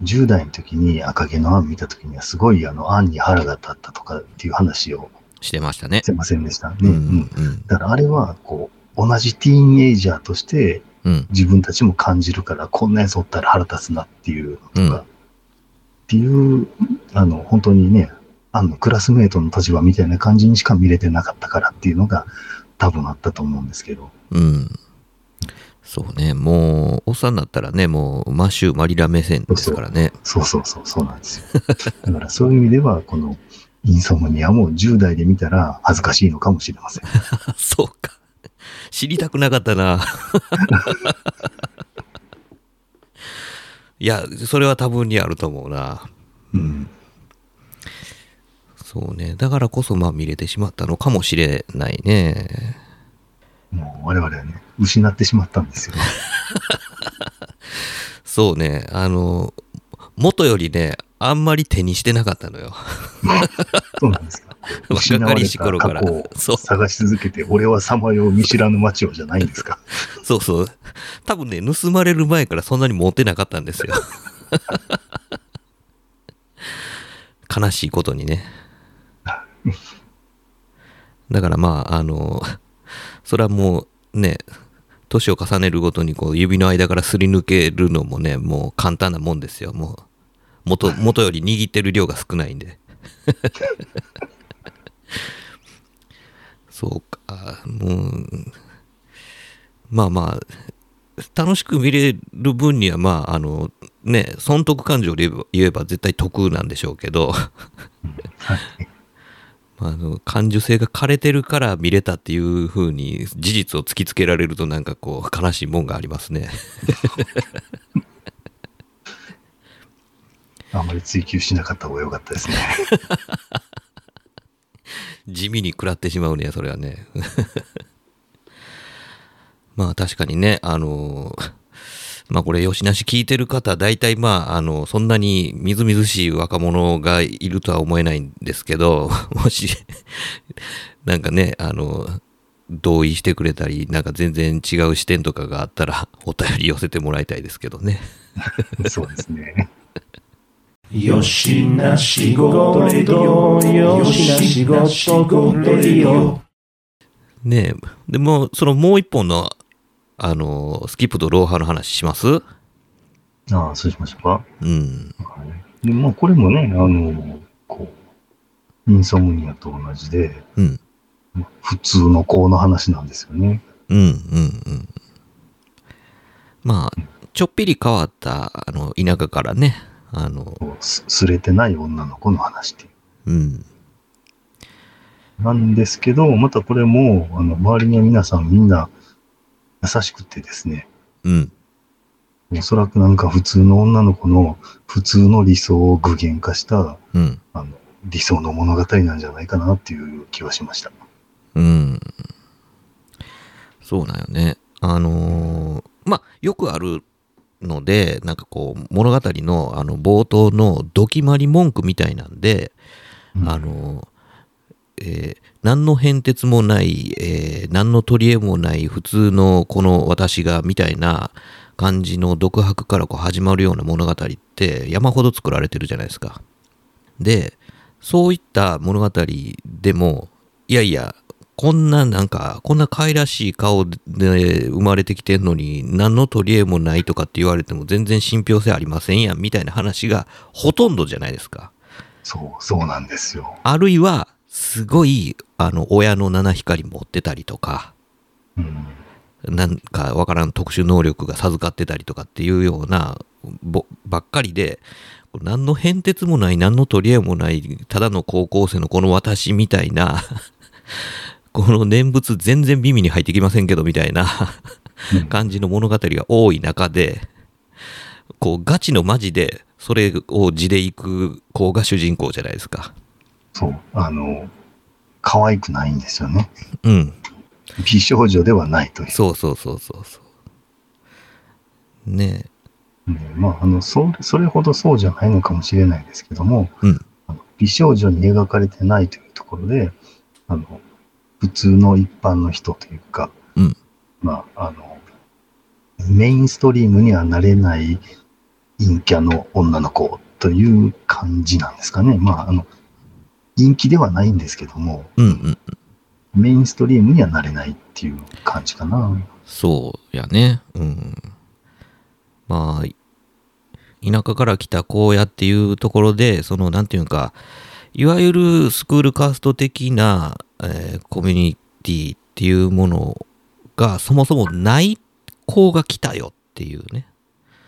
Speaker 4: 10代の時に赤毛のアン見た時にはすごいあの、アンに腹が立ったとかっていう話を
Speaker 3: してましたね。
Speaker 4: してませんでしたね。
Speaker 3: う
Speaker 4: うん
Speaker 3: んうん
Speaker 4: だからあれは、こう、同じティーンエイジャーとして
Speaker 3: うん
Speaker 4: 自分たちも感じるから、こんなやつおったら腹立つなっていうのとか、
Speaker 3: うん
Speaker 4: っていう、あの、本当にね、あの、クラスメートの立場みたいな感じにしか見れてなかったからっていうのが多分あったと思うんですけど。
Speaker 3: うん。そうね、もう、おっさんになったらね、もう、マシュー・マリラ目線ですからね。
Speaker 4: そうそうそう、そうなんですよ。だからそういう意味では、この、インソムニアも10代で見たら恥ずかしいのかもしれません。
Speaker 3: そうか。知りたくなかったな。いや、それは多分にあると思うな。
Speaker 4: うん。
Speaker 3: そうね。だからこそ、まあ見れてしまったのかもしれないね。
Speaker 4: もう我々はね、失ってしまったんですよ。
Speaker 3: そうね。あの、元よりね、あんまり手にしてなかったのよ。
Speaker 4: そうなんですか。
Speaker 3: 若かり
Speaker 4: れ
Speaker 3: した頃からそう
Speaker 4: 探し続けて、俺はさまよう見知らぬ街をじゃないんですか。
Speaker 3: そうそう。多分ね、盗まれる前からそんなに持ってなかったんですよ。悲しいことにね。だからまあ、あの、それはもうね、年を重ねるごとにこう指の間からすり抜けるのもね、もう簡単なもんですよ。もう、元、元より握ってる量が少ないんで。そうか、もう、まあまあ、楽しく見れる分には、まあ、あの、ね、損得感情で言えば絶対得なんでしょうけど、まああの感受性が枯れてるから見れたっていう風に事実を突きつけられるとなんかこう悲しいもんがありますね。
Speaker 4: あんまり追求しなかった方が良かったですね。
Speaker 3: 地味に食らってしまうね、それはね。まあ確かにね、あの、まあこれ、吉なし聞いてる方、大体まあ、あの、そんなにみずみずしい若者がいるとは思えないんですけど、もし、なんかね、あの、同意してくれたり、なんか全然違う視点とかがあったら、お便り寄せてもらいたいですけどね。
Speaker 4: そうですね。
Speaker 5: よしなしごとレディオよしなしごとレディオ
Speaker 3: ねえ、でも、そのもう一本の、あの、スキップとローハーの話します？
Speaker 4: ああ、そうしましょうか。
Speaker 3: うん。
Speaker 4: はい、で、まあ、これもね、あの、こう、インソムニアと同じで、
Speaker 3: うん。
Speaker 4: 普通の子の話なんですよね。
Speaker 3: うんうんうん。まあ、ちょっぴり変わった、あの、田舎からね、あの、
Speaker 4: すすれてない女の子の話っていう。
Speaker 3: うん、
Speaker 4: なんですけど、またこれも、あの、周りには皆さんみんな優しくてですね、
Speaker 3: うん、
Speaker 4: おそらくなんか普通の女の子の普通の理想を具現化した、
Speaker 3: うん、
Speaker 4: あの、理想の物語なんじゃないかなっていう気はしました。
Speaker 3: うん。そうなんよね。あのーまあ、よくあるので、なんかこう、物語の、あの、冒頭のドキマリ文句みたいなんで、
Speaker 4: うん
Speaker 3: あの、えー何の変哲もない、えー何の取り柄もない普通のこの私がみたいな感じの独白からこう始まるような物語って山ほど作られてるじゃないですか。で、そういった物語でも、いやいや、こんななんか、こんな可愛らしい顔で生まれてきてんのに、何の取り柄もないとかって言われても全然信憑性ありませんやん、みたいな話がほとんどじゃないですか。
Speaker 4: そう、そうなんですよ。
Speaker 3: あるいは、すごい、あの、親の七光持ってたりとか、
Speaker 4: うん。
Speaker 3: なんかわからん特殊能力が授かってたりとかっていうようなぼばっかりで、何の変哲もない、何の取り柄もない、ただの高校生のこの私みたいな、この念仏全然耳に入ってきませんけどみたいな
Speaker 4: うん
Speaker 3: 感じの物語が多い中で、こうガチのマジでそれを地で行く子が主人公じゃないですか。
Speaker 4: そう、あの、可愛くないんですよね。
Speaker 3: うん。
Speaker 4: 美少女ではないという。
Speaker 3: そうそうそうそうそう。ねえ。
Speaker 4: ねまあ、あの、それ、それほどそうじゃないのかもしれないですけども、
Speaker 3: うん
Speaker 4: 美少女に描かれてないというところで、あの、普通の一般の人というか、
Speaker 3: うん
Speaker 4: まあ、あの、メインストリームにはなれない陰キャの女の子という感じなんですかね。まあ、あの、陰気ではないんですけども、
Speaker 3: うんうん。
Speaker 4: メインストリームにはなれないっていう感じかな。
Speaker 3: そうやね。うん。まあ、田舎から来た荒野っていうところで、その、なんていうか、いわゆるスクールカースト的な、えーコミュニティっていうものがそもそもない子が来たよっていうね。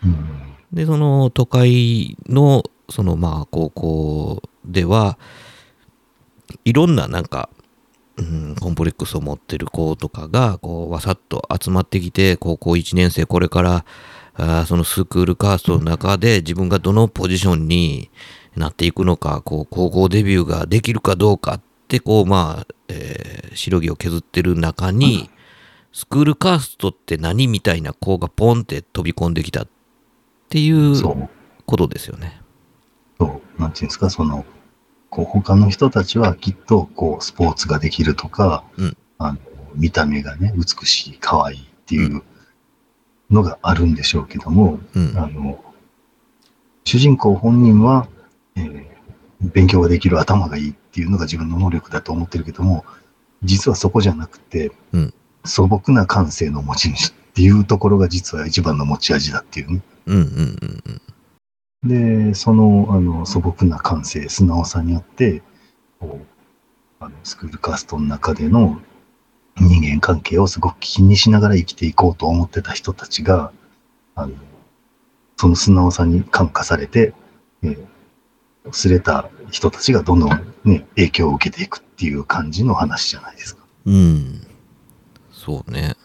Speaker 4: うん。
Speaker 3: で、その都会の、そのまあ高校では、いろんななんか、うん、コンプレックスを持ってる子とかが、こう、わさっと集まってきて、高校1年生、これから、あーそのスクールカーストの中で自分がどのポジションになっていくのか、こう、高校デビューができるかどうかって、こう、まあ、えー、しのぎを削ってる中に、スクールカーストって何みたいな子がポンって飛び込んできたっていう。ことですよね。
Speaker 4: そう、なんていうんですか、その、こう他の人たちはきっとこうスポーツができるとか、
Speaker 3: うん
Speaker 4: あの見た目がね、美しい、可愛いっていうのがあるんでしょうけども、
Speaker 3: うん。
Speaker 4: あの、主人公本人は、えー勉強ができる頭がいいっていうのが自分の能力だと思ってるけども、実はそこじゃなくて、
Speaker 3: うん
Speaker 4: 素朴な感性の持ち主っていうところが実は一番の持ち味だっていうね。
Speaker 3: うんうんうんうん。
Speaker 4: で、その、あの、素朴な感性、素直さによって、こう、あの、スクールカーストの中での人間関係をすごく気にしながら生きていこうと思ってた人たちが、あの、その素直さに感化されて、えー、すれた人たちがどんどんね、影響を受けていくっていう感じの話じゃないですか。
Speaker 3: うん。そうね。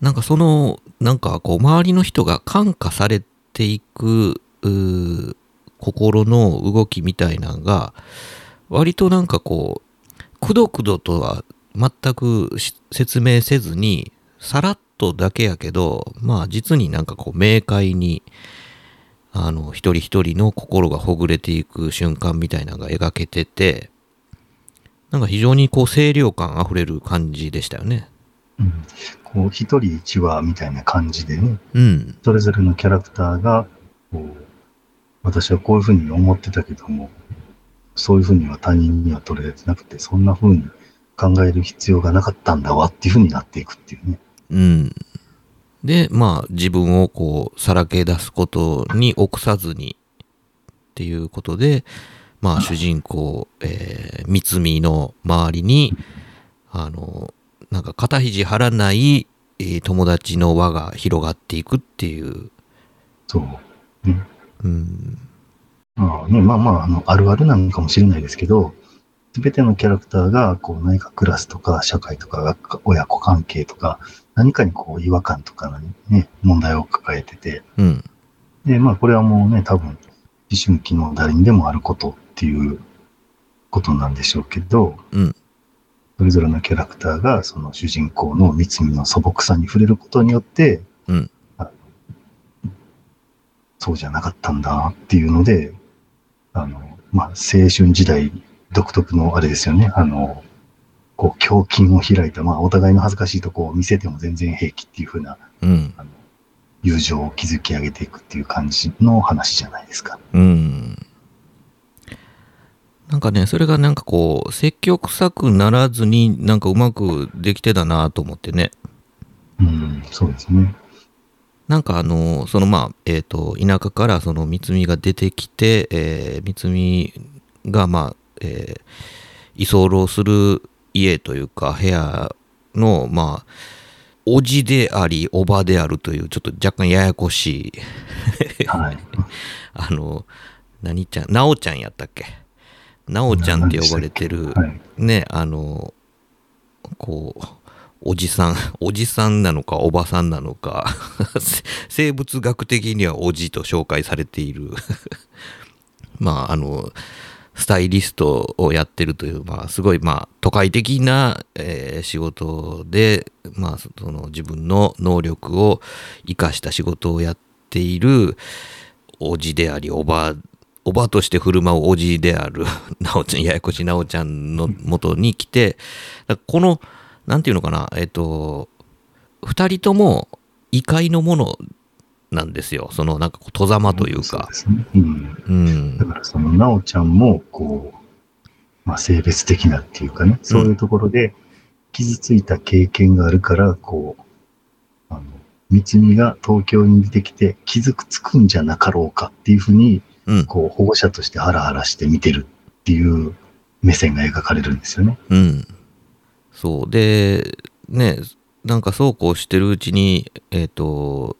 Speaker 3: なんかその、なんかこう、周りの人が感化されていく、心の動きみたいなのが、割となんかこう、くどくどとは全く説明せずに、さらっとだけやけど、まあ実になんかこう、明快に、あの、一人一人の心がほぐれていく瞬間みたいなのが描けてて、なんか非常にこう清涼感あふれる感じでしたよね。
Speaker 4: うん。こう、一人一話みたいな感じでね、
Speaker 3: うん。
Speaker 4: それぞれのキャラクターが、こう私はこういうふうに思ってたけども、そういうふうには他人には取れてなくて、そんなふうに考える必要がなかったんだわっていうふうになっていくっていうね。
Speaker 3: うん。で、まあ自分をこうさらけ出すことに臆さずにっていうことで、まあ主人公、えー、三つみの周りに、あの、なんか肩肘張らない、えー友達の輪が広がっていくっていう。
Speaker 4: そう。ね。
Speaker 3: うん。
Speaker 4: まあね、まあまあ、あの、あるあるなのかもしれないですけど、すべてのキャラクターが、こう、何かクラスとか、社会とか、親子関係とか、何かにこう、違和感とかね、問題を抱えてて、
Speaker 3: うん。
Speaker 4: で、まあ、これはもうね、多分、思春期の誰にでもあることっていうことなんでしょうけど、
Speaker 3: うん。
Speaker 4: それぞれのキャラクターが、その主人公の三つみの素朴さに触れることによって、
Speaker 3: うん。
Speaker 4: あそうじゃなかったんだなっていうので、あの、まあ、青春時代独特のあれですよね、あの、こう、胸筋を開いた、まあ、お互いの恥ずかしいとこを見せても全然平気っていう風な
Speaker 3: うん。
Speaker 4: 友情を築き上げていくっていう感じの話じゃないですか。
Speaker 3: うん。なんかね、それがなんかこう、積極臭くならずになんかうまくできてたなと思ってね。
Speaker 4: うん、そうですね。
Speaker 3: なんかあの、そのまあ、えっ、と、田舎からその三つみが出てきて、えー、三つみがまあ、えー居候する家というか部屋の、まあ、おじであり、おばであるという、ちょっと若干ややこしい、
Speaker 4: はい。
Speaker 3: あの、何ちゃん、なおちゃんやったっけ？なおちゃんって呼ばれてる、
Speaker 4: はい。
Speaker 3: ね、あの、こう、おじさん、おじさんなのかおばさんなのか、生物学的にはおじと紹介されている、まあ、あの、スタイリストをやってるという、まあ、すごい、まあ、都会的な、えー仕事で、まあ、その自分の能力を生かした仕事をやっている、おじであり、おば、おばとして振る舞うおじである、なおちゃん、ややこしいなおちゃんの元に来て、この、なんていうのかな、えっと、二人とも異界のものなんですよ。その、なんかこう、戸ざまというか
Speaker 4: そうん。
Speaker 3: うん
Speaker 4: だ。からその、なおちゃんも、こう、まあ、性別的なっていうかね、そういうところで傷ついた経験があるから、こう、あの、三つみが東京に出てきて傷つくんじゃなかろうかっていうふうに、
Speaker 3: うん。
Speaker 4: こう、保護者としてハラハラして見てるっていう目線が描かれるんですよね。
Speaker 3: うん。そう。で、ね、なんかそうこうしてるうちに、えっ、と、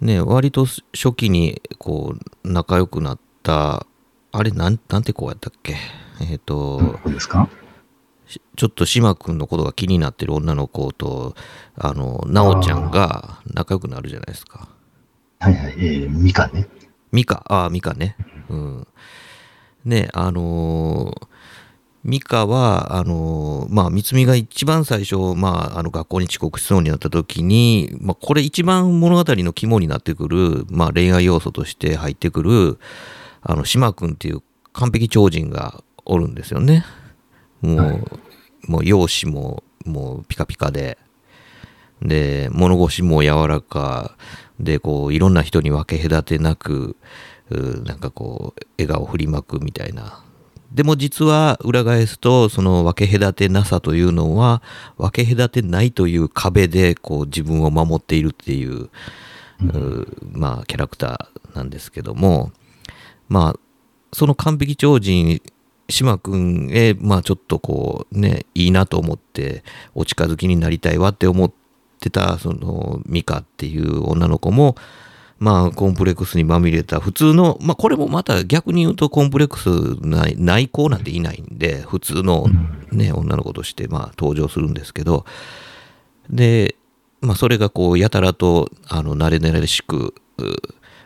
Speaker 3: ね、割と初期にこう仲良くなった、あれなん、なんて子やったっけ？えっ、と、
Speaker 4: どうですか？
Speaker 3: しちょっと島君のことが気になってる女の子と、あの、なおちゃんが仲良くなるじゃないですか。
Speaker 4: はいはい、えー、ミカね。
Speaker 3: ミカ、ああ、ミカね。うん。ね、あのーミカは、あのーまあ、三つみが一番最初、まあ、あの、学校に遅刻しそうになった時に、まあ、これ一番物語の肝になってくる、まあ、恋愛要素として入ってくる、あの、島君っていう完璧超人がおるんですよね。もう、
Speaker 4: はい
Speaker 3: もう容姿ももうピカピカで、で、物腰も柔らか、で、こう、いろんな人に分け隔てなく、うなんかこう、笑顔振りまくみたいな。でも実は裏返すと、その分け隔てなさというのは、分け隔てないという壁で、こう、自分を守っているっていう、うまあ、キャラクターなんですけども、まあ、その完璧超人、島君へ、まあちょっとこうね、いいなと思って、お近づきになりたいわって思ってた、その、ミカっていう女の子も、まあコンプレックスにまみれた普通の、まあこれもまた逆に言うとコンプレックスないない子なんていないんで、普通のね、女の子としてまあ登場するんですけど、で、まあそれがこうやたらとあの慣れ慣れしくう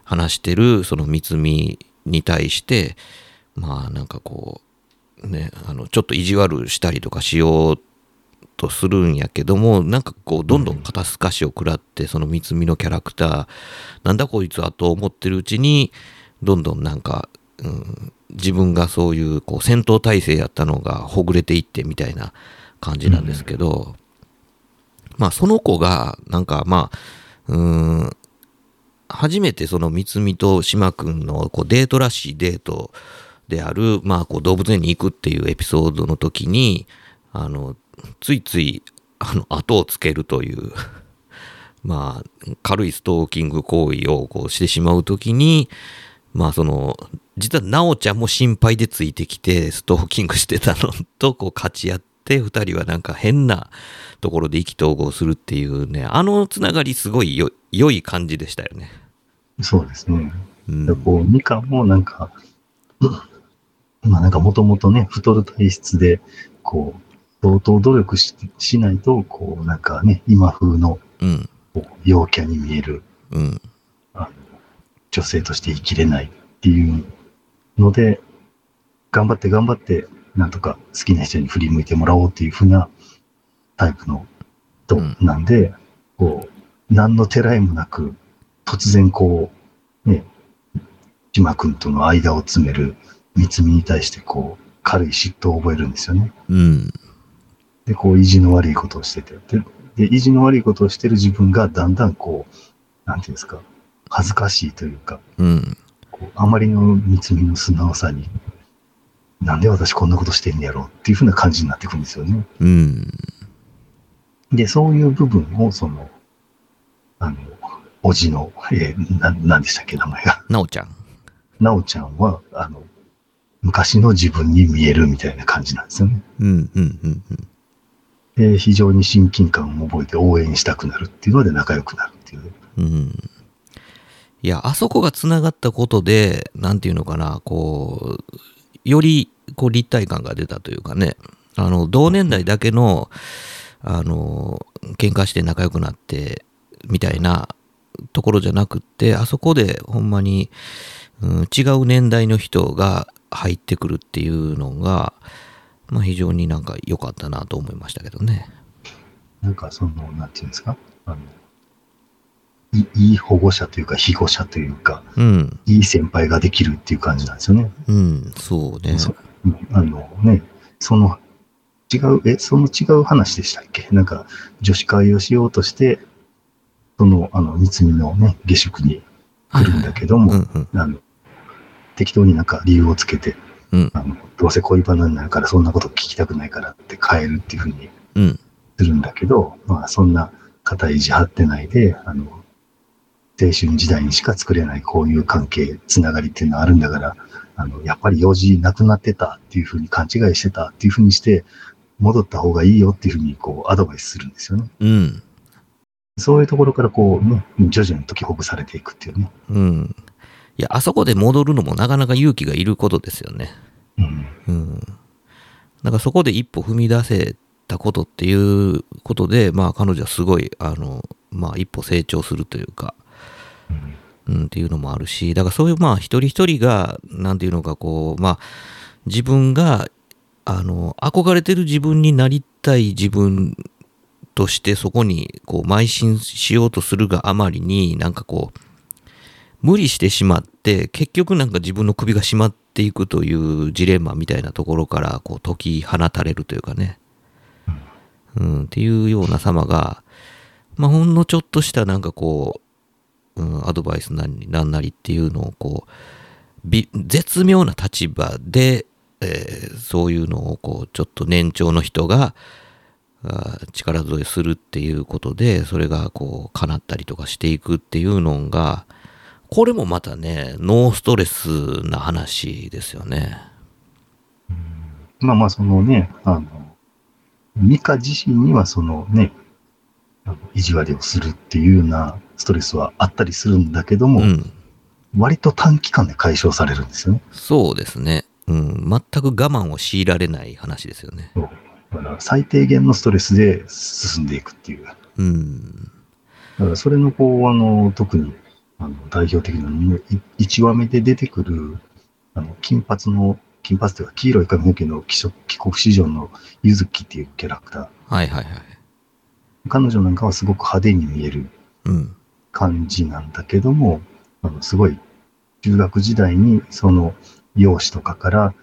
Speaker 3: 話してるその三つみに対してまあなんかこうねあのちょっと意地悪したりとかしようとするんやけどもなんかこうどんどん肩透かしを食らってその三つみのキャラクターなんだこいつはと思ってるうちにどんどんなんか、うん、自分がそういうこう戦闘態勢やったのがほぐれていってみたいな感じなんですけど、まあその子がなんかまあうーん初めてその三つみと島君のこうデートらしいデートである、まあ、こう動物園に行くっていうエピソードの時にあのついついあの後をつけるという まあ軽いストーキング行為をこうしてしまう時にまあその実は奈緒ちゃんも心配でついてきてストーキングしてたのとこう勝ち合って二人はなんか変なところで意気投合するっていうねあのつながりすごいよ良い感じでしたよね。
Speaker 4: そうですね。
Speaker 3: うん
Speaker 4: でこう、みかんもなんか、まあなんかもともとね、太る体質で、こう、相当努力ししないと、こう、なんかね、今風の
Speaker 3: うん。
Speaker 4: 陽キャに見える
Speaker 3: うん。
Speaker 4: あの女性として生きれないっていうので、頑張って頑張って、なんとか好きな人に振り向いてもらおうっていうふうなタイプの人
Speaker 3: うん。
Speaker 4: なんで、こう、何のてらいもなく、突然こう、ね、島君との間を詰める三つみに対して、こう、軽い嫉妬を覚えるんですよね。
Speaker 3: うん
Speaker 4: で、こう、意地の悪いことをしてて。で、で意地の悪いことをしてる自分がだんだんこう、なんていうんですか、恥ずかしいというか、
Speaker 3: うん
Speaker 4: こうあまりの三つみの素直さに、なんで私こんなことしてんねやろうっていうふうな感じになってくるんですよね。
Speaker 3: うん
Speaker 4: で、そういう部分を、その、あの、おじの、えーな、なんでしたっけ、名前が。
Speaker 3: なおちゃん
Speaker 4: なおちゃんは、あの、昔の自分に見えるみたいな感じなんですよね。
Speaker 3: うんうんうんうん
Speaker 4: で、非常に親近感を覚えて応援したくなるっていうので仲良くなるっていう。
Speaker 3: うんいや、あそこがつながったことで、なんていうのかな、こう、よりこう立体感が出たというかね、あの、同年代だけの、あの、喧嘩して仲良くなって、みたいなところじゃなくって、あそこでほんまに、うん、違う年代の人が入ってくるっていうのが、まあ非常になんか良かったなと思いましたけどね。
Speaker 4: なんかその、なんていうんですか、あの、いいい保護者というか、庇護者というか、
Speaker 3: うん、
Speaker 4: いい先輩ができるっていう感じなんですよね。
Speaker 3: うん、そうね。
Speaker 4: そうんあのね、その、違う、え、その違う話でしたっけ？なんか、女子会をしようとして、その、あの、三つみのね、下宿に来るんだけども、
Speaker 3: うんうん
Speaker 4: あの、適当になんか理由をつけて、
Speaker 3: うん
Speaker 4: あの、どうせ恋バナになるからそんなこと聞きたくないからって帰るっていうふうに
Speaker 3: うん
Speaker 4: するんだけど、まあそんな固い意地張ってないで、あの、青春時代にしか作れないこういう関係、つながりっていうのはあるんだから、あの、やっぱり用事なくなってたっていうふうに勘違いしてたっていうふうにして、戻った方がいいよっていうふうにこうアドバイスするんですよね。
Speaker 3: うん。
Speaker 4: そういうところからこうね、徐々に解きほぐされていくっていうね。
Speaker 3: うん。いや、あそこで戻るのもなかなか勇気がいることですよね。
Speaker 4: うん。
Speaker 3: うん。だからそこで一歩踏み出せたことっていうことで、まあ彼女はすごい、あの、まあ一歩成長するというか、
Speaker 4: うん
Speaker 3: うん、っていうのもあるし、だからそういうまあ一人一人が、なんていうのかこう、まあ自分が、あの、憧れてる自分になりたい自分としてそこにこう邁進しようとするがあまりになんかこう無理してしまって結局なんか自分の首が締まっていくというジレンマみたいなところからこう解き放たれるというかね、うん、っていうような様が、まあ、ほんのちょっとしたなんかこう、うん、アドバイスなりななりっていうのをこう絶妙な立場で、えーそういうのをこうちょっと年長の人が力添えするっていうことでそれがこう叶ったりとかしていくっていうのがこれもまたねノーストレスな話ですよね。
Speaker 4: まあまあ、そのね、あの、ミカ自身にはそのね、意地悪をするっていうようなストレスはあったりするんだけども、
Speaker 3: うん、
Speaker 4: 割と短期間で解消されるんですよね。
Speaker 3: そうですね。うん、全く我慢を強いられない話ですよね。
Speaker 4: そうだから最低限のストレスで進んでいくっていう。だ
Speaker 3: うん。
Speaker 4: からそれのこう、あの、特にあの代表的なの1話目で出てくる、あの、金髪の、金髪というか黄色い髪の毛の帰国帰国子女のゆずきっていうキャラクター。
Speaker 3: はいはいはい。
Speaker 4: 彼女なんかはすごく派手に見える
Speaker 3: うん。
Speaker 4: 感じなんだけども、あのすごい中学時代にその容姿とかから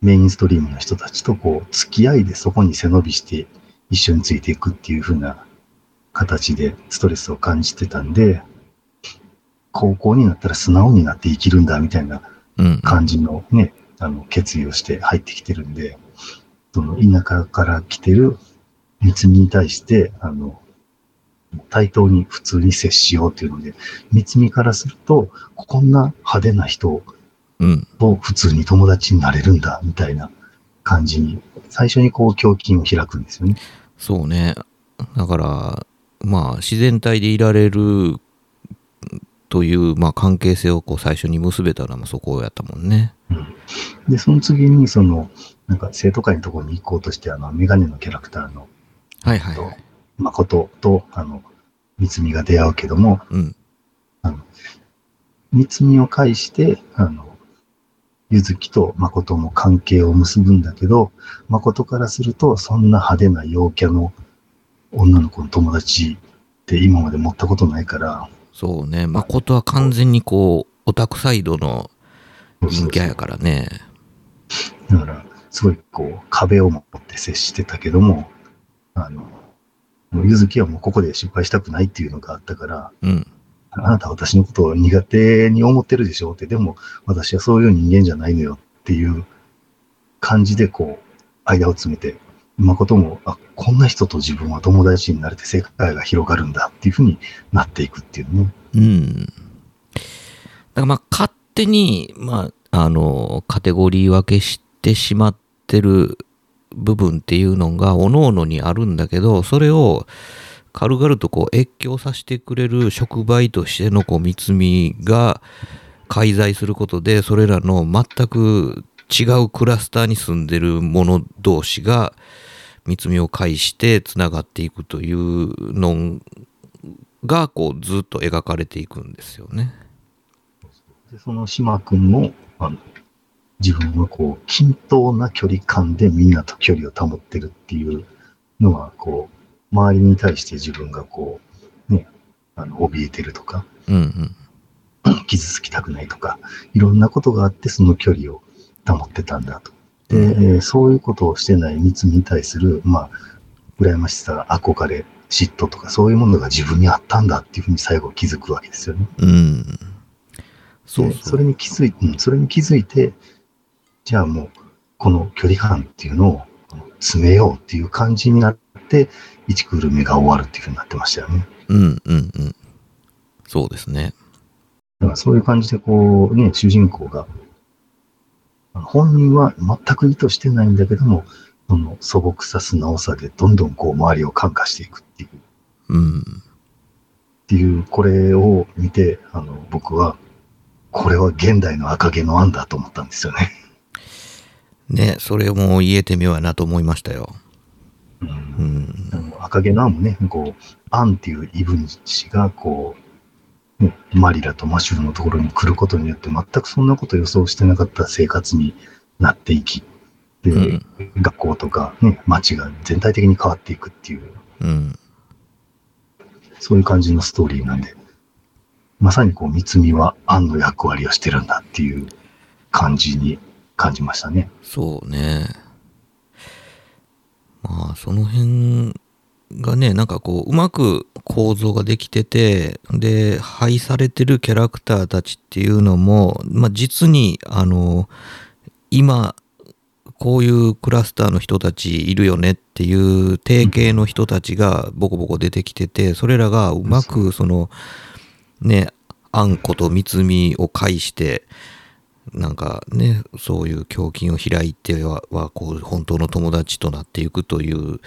Speaker 4: メインストリームの人たちとこう付き合いでそこに背伸びして一緒についていくっていう風な形でストレスを感じてたんで、高校になったら素直になって生きるんだみたいな
Speaker 3: うん。
Speaker 4: 感じのね、あの決意をして入ってきてるんで、その田舎から来てる三つみに対して、あの、対等に普通に接しようっていうので、三つみからすると、こんな派手な人
Speaker 3: うん。
Speaker 4: と普通に友達になれるんだ、みたいな感じに、最初にこう胸筋を開くんですよね。
Speaker 3: そうね。だから、まあ、自然体でいられるという、まあ、関係性をこう最初に結べたのはまあそこやったもんね。
Speaker 4: で、その次に、その、なんか生徒会のところに行こうとして、あの、メガネのキャラクターの
Speaker 3: はいはいはい。
Speaker 4: 誠と、あの、三つみが出会うけども、
Speaker 3: うん。
Speaker 4: 三つみを介して、あの、ゆずきと誠も関係を結ぶんだけど、誠からすると、そんな派手な陽キャの女の子の友達って今まで持ったことないから、
Speaker 3: そうね。誠は完全にこう、オタクサイドの陰キャやからね。
Speaker 4: だから、すごいこう、壁を持って接してたけども、あの、ゆずきはもうここで失敗したくないっていうのがあったから、
Speaker 3: うん。
Speaker 4: あなたは私のことを苦手に思ってるでしょうって、でも私はそういう人間じゃないのよっていう感じでこう、間を詰めて、誠も、あ、こんな人と自分は友達になれて世界が広がるんだっていうふうになっていくっていうね。
Speaker 3: うん。だからまあ、勝手に、まあ、あの、カテゴリー分けしてしまってる部分っていうのが、各々にあるんだけど、それを、軽々とこう越境させてくれる触媒としてのこう三つみが介在することでそれらの全く違うクラスターに住んでる者同士が三つみを介してつながっていくというのがこうずっと描かれていくんですよね。
Speaker 4: でその島君も、あの自分はこう、均等な距離感でみんなと距離を保ってるっていうのは、こう、周りに対して自分がこう、ね、あの、怯えてるとか、
Speaker 3: うんうん。
Speaker 4: 傷つきたくないとか、いろんなことがあってその距離を保ってたんだと。で、えーそういうことをしてない三つに対する、まあ、羨ましさ、憧れ、嫉妬とか、そういうものが自分にあったんだっていうふうに最後気づくわけですよね。
Speaker 3: うん。そうそ。
Speaker 4: れに気づいそれに気づいて、じゃあもう、この距離感っていうのを詰めようっていう感じになって、1クール目が終わるっていうふうになってましたよね。
Speaker 3: うんうんうん。そうですね。
Speaker 4: だからそういう感じでこうね、主人公が、本人は全く意図してないんだけども、その素朴さ素直さでどんどんこう周りを感化していくっていう、っ
Speaker 3: うん。
Speaker 4: ていう、これを見て、あの、僕は、これは現代の赤毛の案だと思ったんですよね。
Speaker 3: ね、それも言えてみようやなと思いましたよ。
Speaker 4: うん
Speaker 3: うん。
Speaker 4: 赤毛の案もね、こう、アンっていうイブン氏が、こう、ね、マリラとマシュルのところに来ることによって、全くそんなこと予想してなかった生活になっていき、で、
Speaker 3: うん
Speaker 4: 学校とか、ね、街が全体的に変わっていくっていう、
Speaker 3: うん。
Speaker 4: そういう感じのストーリーなんで、まさにこう、三つみはアンの役割をしてるんだっていう感じに感じましたね。
Speaker 3: そうね。まあ、その辺がね、なんかこう、うまく構造ができてて、で、配されてるキャラクターたちっていうのも、まあ、実に、あの、今、こういうクラスターの人たちいるよねっていう定型の人たちがボコボコ出てきてて、それらがうまくその、ね、あんこと三つみを介して、なんかね、そういう胸筋を開いては、はこう、本当の友達となっていくという、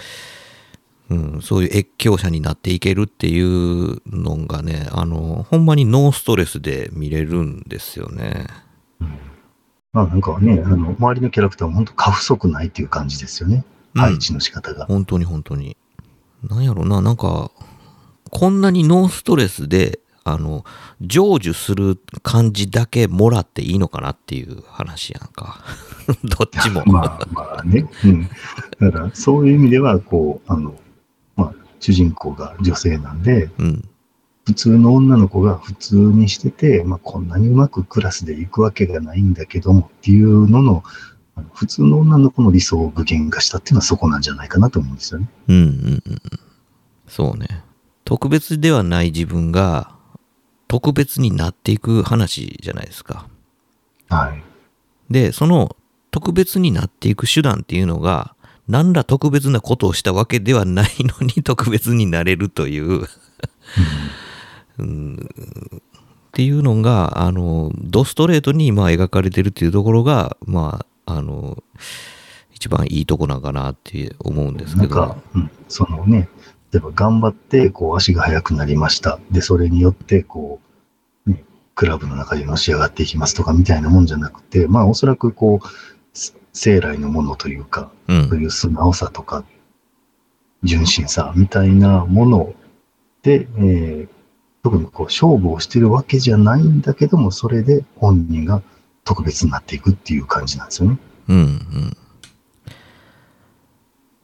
Speaker 3: うん、そういう越境者になっていけるっていうのがね、あの、ほんまにノーストレスで見れるんですよね。
Speaker 4: まあなんかね、あの、周りのキャラクターも本当過不足ないっていう感じですよね。
Speaker 3: うん
Speaker 4: 配置の仕方が。
Speaker 3: 本当に本当に。なんやろな、なんか、こんなにノーストレスで、あの、成就する感じだけもらっていいのかなっていう話やんか。どっちも。
Speaker 4: まあまあね。うん。だからそういう意味では、こう、あの、まあ、主人公が女性なんで、
Speaker 3: うん。
Speaker 4: 普通の女の子が普通にしてて、まあ、こんなにうまくクラスで行くわけがないんだけどもっていうのの、あの普通の女の子の理想を具現化したっていうのはそこなんじゃないかなと思うんですよね。
Speaker 3: うんうんうん。そうね。特別ではない自分が、特別になっていく話じゃないですか。
Speaker 4: はい。
Speaker 3: で、その特別になっていく手段っていうのが、何ら特別なことをしたわけではないのに特別になれるという、うんっていうのが、あの、ドストレートにまあ描かれてるっていうところが、まあ、あの、一番いいとこなんかなって思うんですけど。
Speaker 4: なんか、うん、そのね、例えば頑張って、こう、足が速くなりました。で、それによって、こう、ね、クラブの中でのし上がっていきますとかみたいなもんじゃなくて、まあ、おそらく、こう、せ生来のものというか、
Speaker 3: うん
Speaker 4: そういう素直さとか、純真さみたいなもので、えー特にこう勝負をしてるわけじゃないんだけども、それで本人が特別になっていくっていう感じなんですよね。
Speaker 3: うんうん。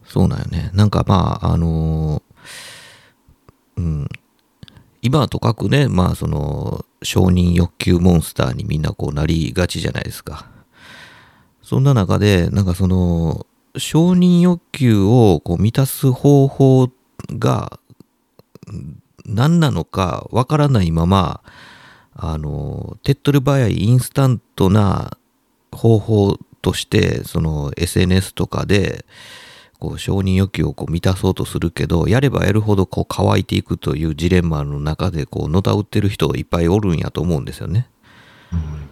Speaker 3: そうなんよね。なんかまあ、あのーうん。今はとかくね、まあその、承認欲求モンスターにみんなこうなりがちじゃないですか。そんな中で、なんかその、承認欲求をこう満たす方法がうん何なのかわからないまま、あの、手っ取り早いインスタントな方法として、その SNS とかで、こう承認欲求をこう満たそうとするけど、やればやるほどこう乾いていくというジレンマの中で、こう、のたうってる人いっぱいおるんやと思うんですよね。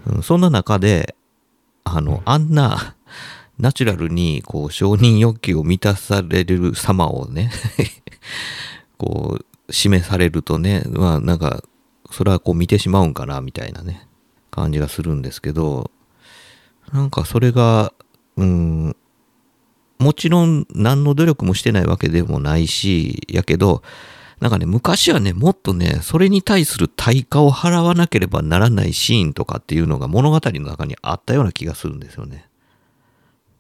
Speaker 3: うん、そんな中で、あの、あんな、ナチュラルに、こう、承認欲求を満たされる様をね、こう、示されるとね、まあ、なんか、それはこう見てしまうんかな、みたいなね、感じがするんですけど、なんかそれが、うん、もちろん何の努力もしてないわけでもないし、やけど、なんかね、昔はね、もっとね、それに対する対価を払わなければならないシーンとかっていうのが物語の中にあったような気がするんですよね。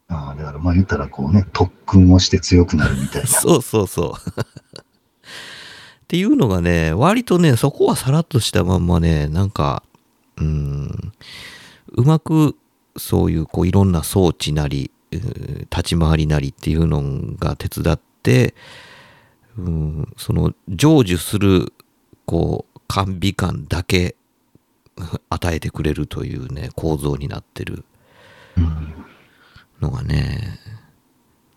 Speaker 4: ああ、だからまあ言ったらこうね、特訓をして強くなるみたいな。
Speaker 3: そうそうそう。っていうのがね、割とね、そこはさらっとしたまんまね、なんか、うん、うまくそういうこういろんな装置なり、立ち回りなりっていうのが手伝って、うん、その成就するこう甘美感だけ与えてくれるというね構造になってる。のがね。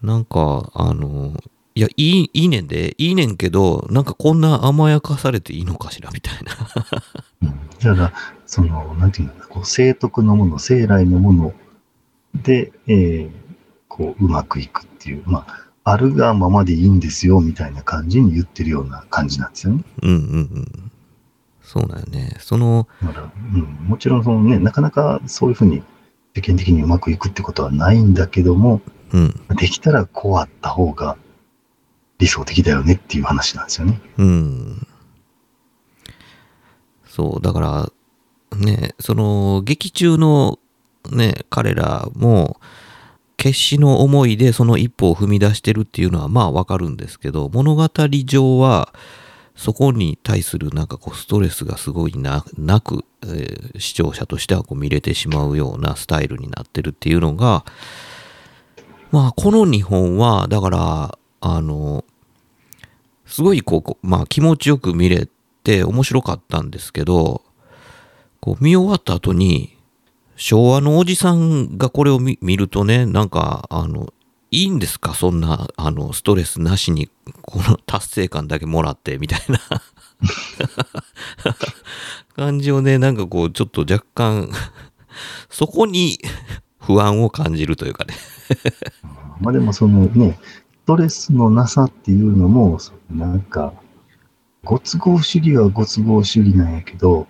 Speaker 3: なんかあのいやいいいいねんでいいねんけどなんかこんな甘やかされていいのかしらみたいな。
Speaker 4: うん。だから、その、なんていうのかな、こう、生徳のもの、生来のもので、えーこう、うまくいくっていう、まあ、あるがままでいいんですよ、みたいな感じに言ってるような感じなんですよね。
Speaker 3: うんうんうんそうだよねその
Speaker 4: うん、もちろんそのね、なかなかそういうふうに世間的にうまくいくってことはないんだけども、
Speaker 3: うん
Speaker 4: できたらこうあった方が理想的だよねっていう話なんですよね。
Speaker 3: うん。そう、だから、ね、その、劇中のね、彼らも、決死の思いでその一歩を踏み出してるっていうのはまあわかるんですけど、物語上は、そこに対するなんかこうストレスがすごいななく、えー視聴者としてはこう見れてしまうようなスタイルになってるっていうのが、まあこの2本は、だから、あの、すごいここう、まあ気持ちよく見れて面白かったんですけど、こう見終わった後に、昭和のおじさんがこれを見るとね、なんか、あの、いいんですか？そんな、あの、ストレスなしに、この達成感だけもらって、みたいな 感じをね、なんかこう、ちょっと若干、そこに不安を感じるというかね。
Speaker 4: まあでもそのね、ストレスのなさっていうのも、なんか、ご都合主義はご都合主義なんやけど、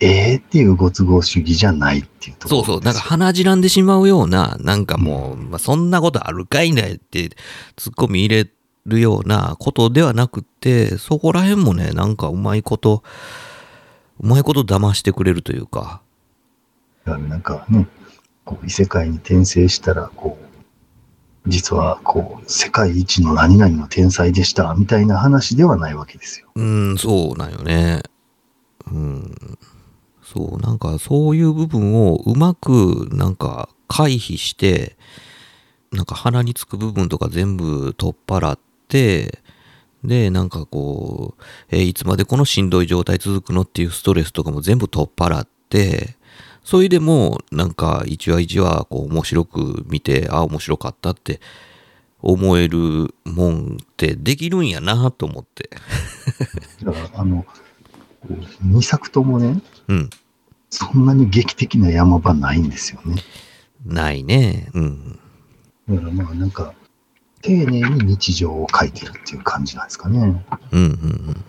Speaker 4: ええっていうご都合主義じゃないっていうところ
Speaker 3: そうそう、なんか鼻じらんでしまうような、なんかもう、まあ、そんなことあるかいないって、ツッコミ入れるようなことではなくて、そこら辺もね、なんかうまいこと、うまいこと騙してくれるというか、
Speaker 4: だからなんかね、こう異世界に転生したら、こう、実はこう、世界一の何々の天才でした、みたいな話ではないわけですよ。
Speaker 3: うん、そうなんよね。うん。そう、なんかそういう部分をうまくなんか回避して、なんか鼻につく部分とか全部取っ払って、で、なんかこう、えーいつまでこのしんどい状態続くのっていうストレスとかも全部取っ払って、それでもなんか一話一話こう面白く見て、あ、面白かったって思えるもんってできるんやなと思って。
Speaker 4: だから、あの、2作ともね、
Speaker 3: うん。
Speaker 4: そんなに劇的な山場ないんですよね。
Speaker 3: ないね。うん。
Speaker 4: だからまあなんか、丁寧に日常を書いてるっていう感じなんですかね。
Speaker 3: うんうんうんうん。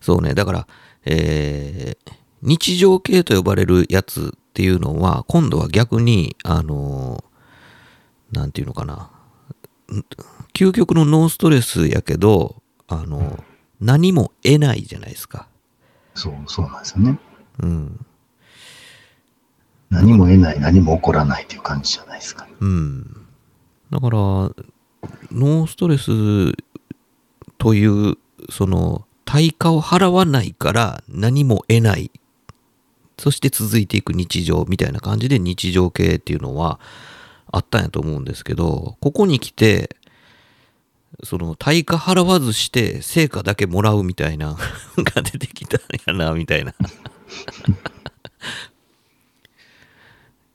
Speaker 3: そうね。だから、えー日常系と呼ばれるやつっていうのは、今度は逆に、あのーなんていうのかな。ん究極のノーストレスやけど、あの何も得ないじゃないですか。
Speaker 4: そう、そうなんですよね。
Speaker 3: うん。
Speaker 4: 何も得ない、何も起こらないっていう感じじゃないですか、ね。
Speaker 3: うん。だから、ノーストレスという、その、対価を払わないから何も得ない。そして続いていく日常みたいな感じで日常系っていうのはあったんやと思うんですけど、ここに来て、その対価払わずして成果だけもらうみたいな が出てきたんやな、みたいな。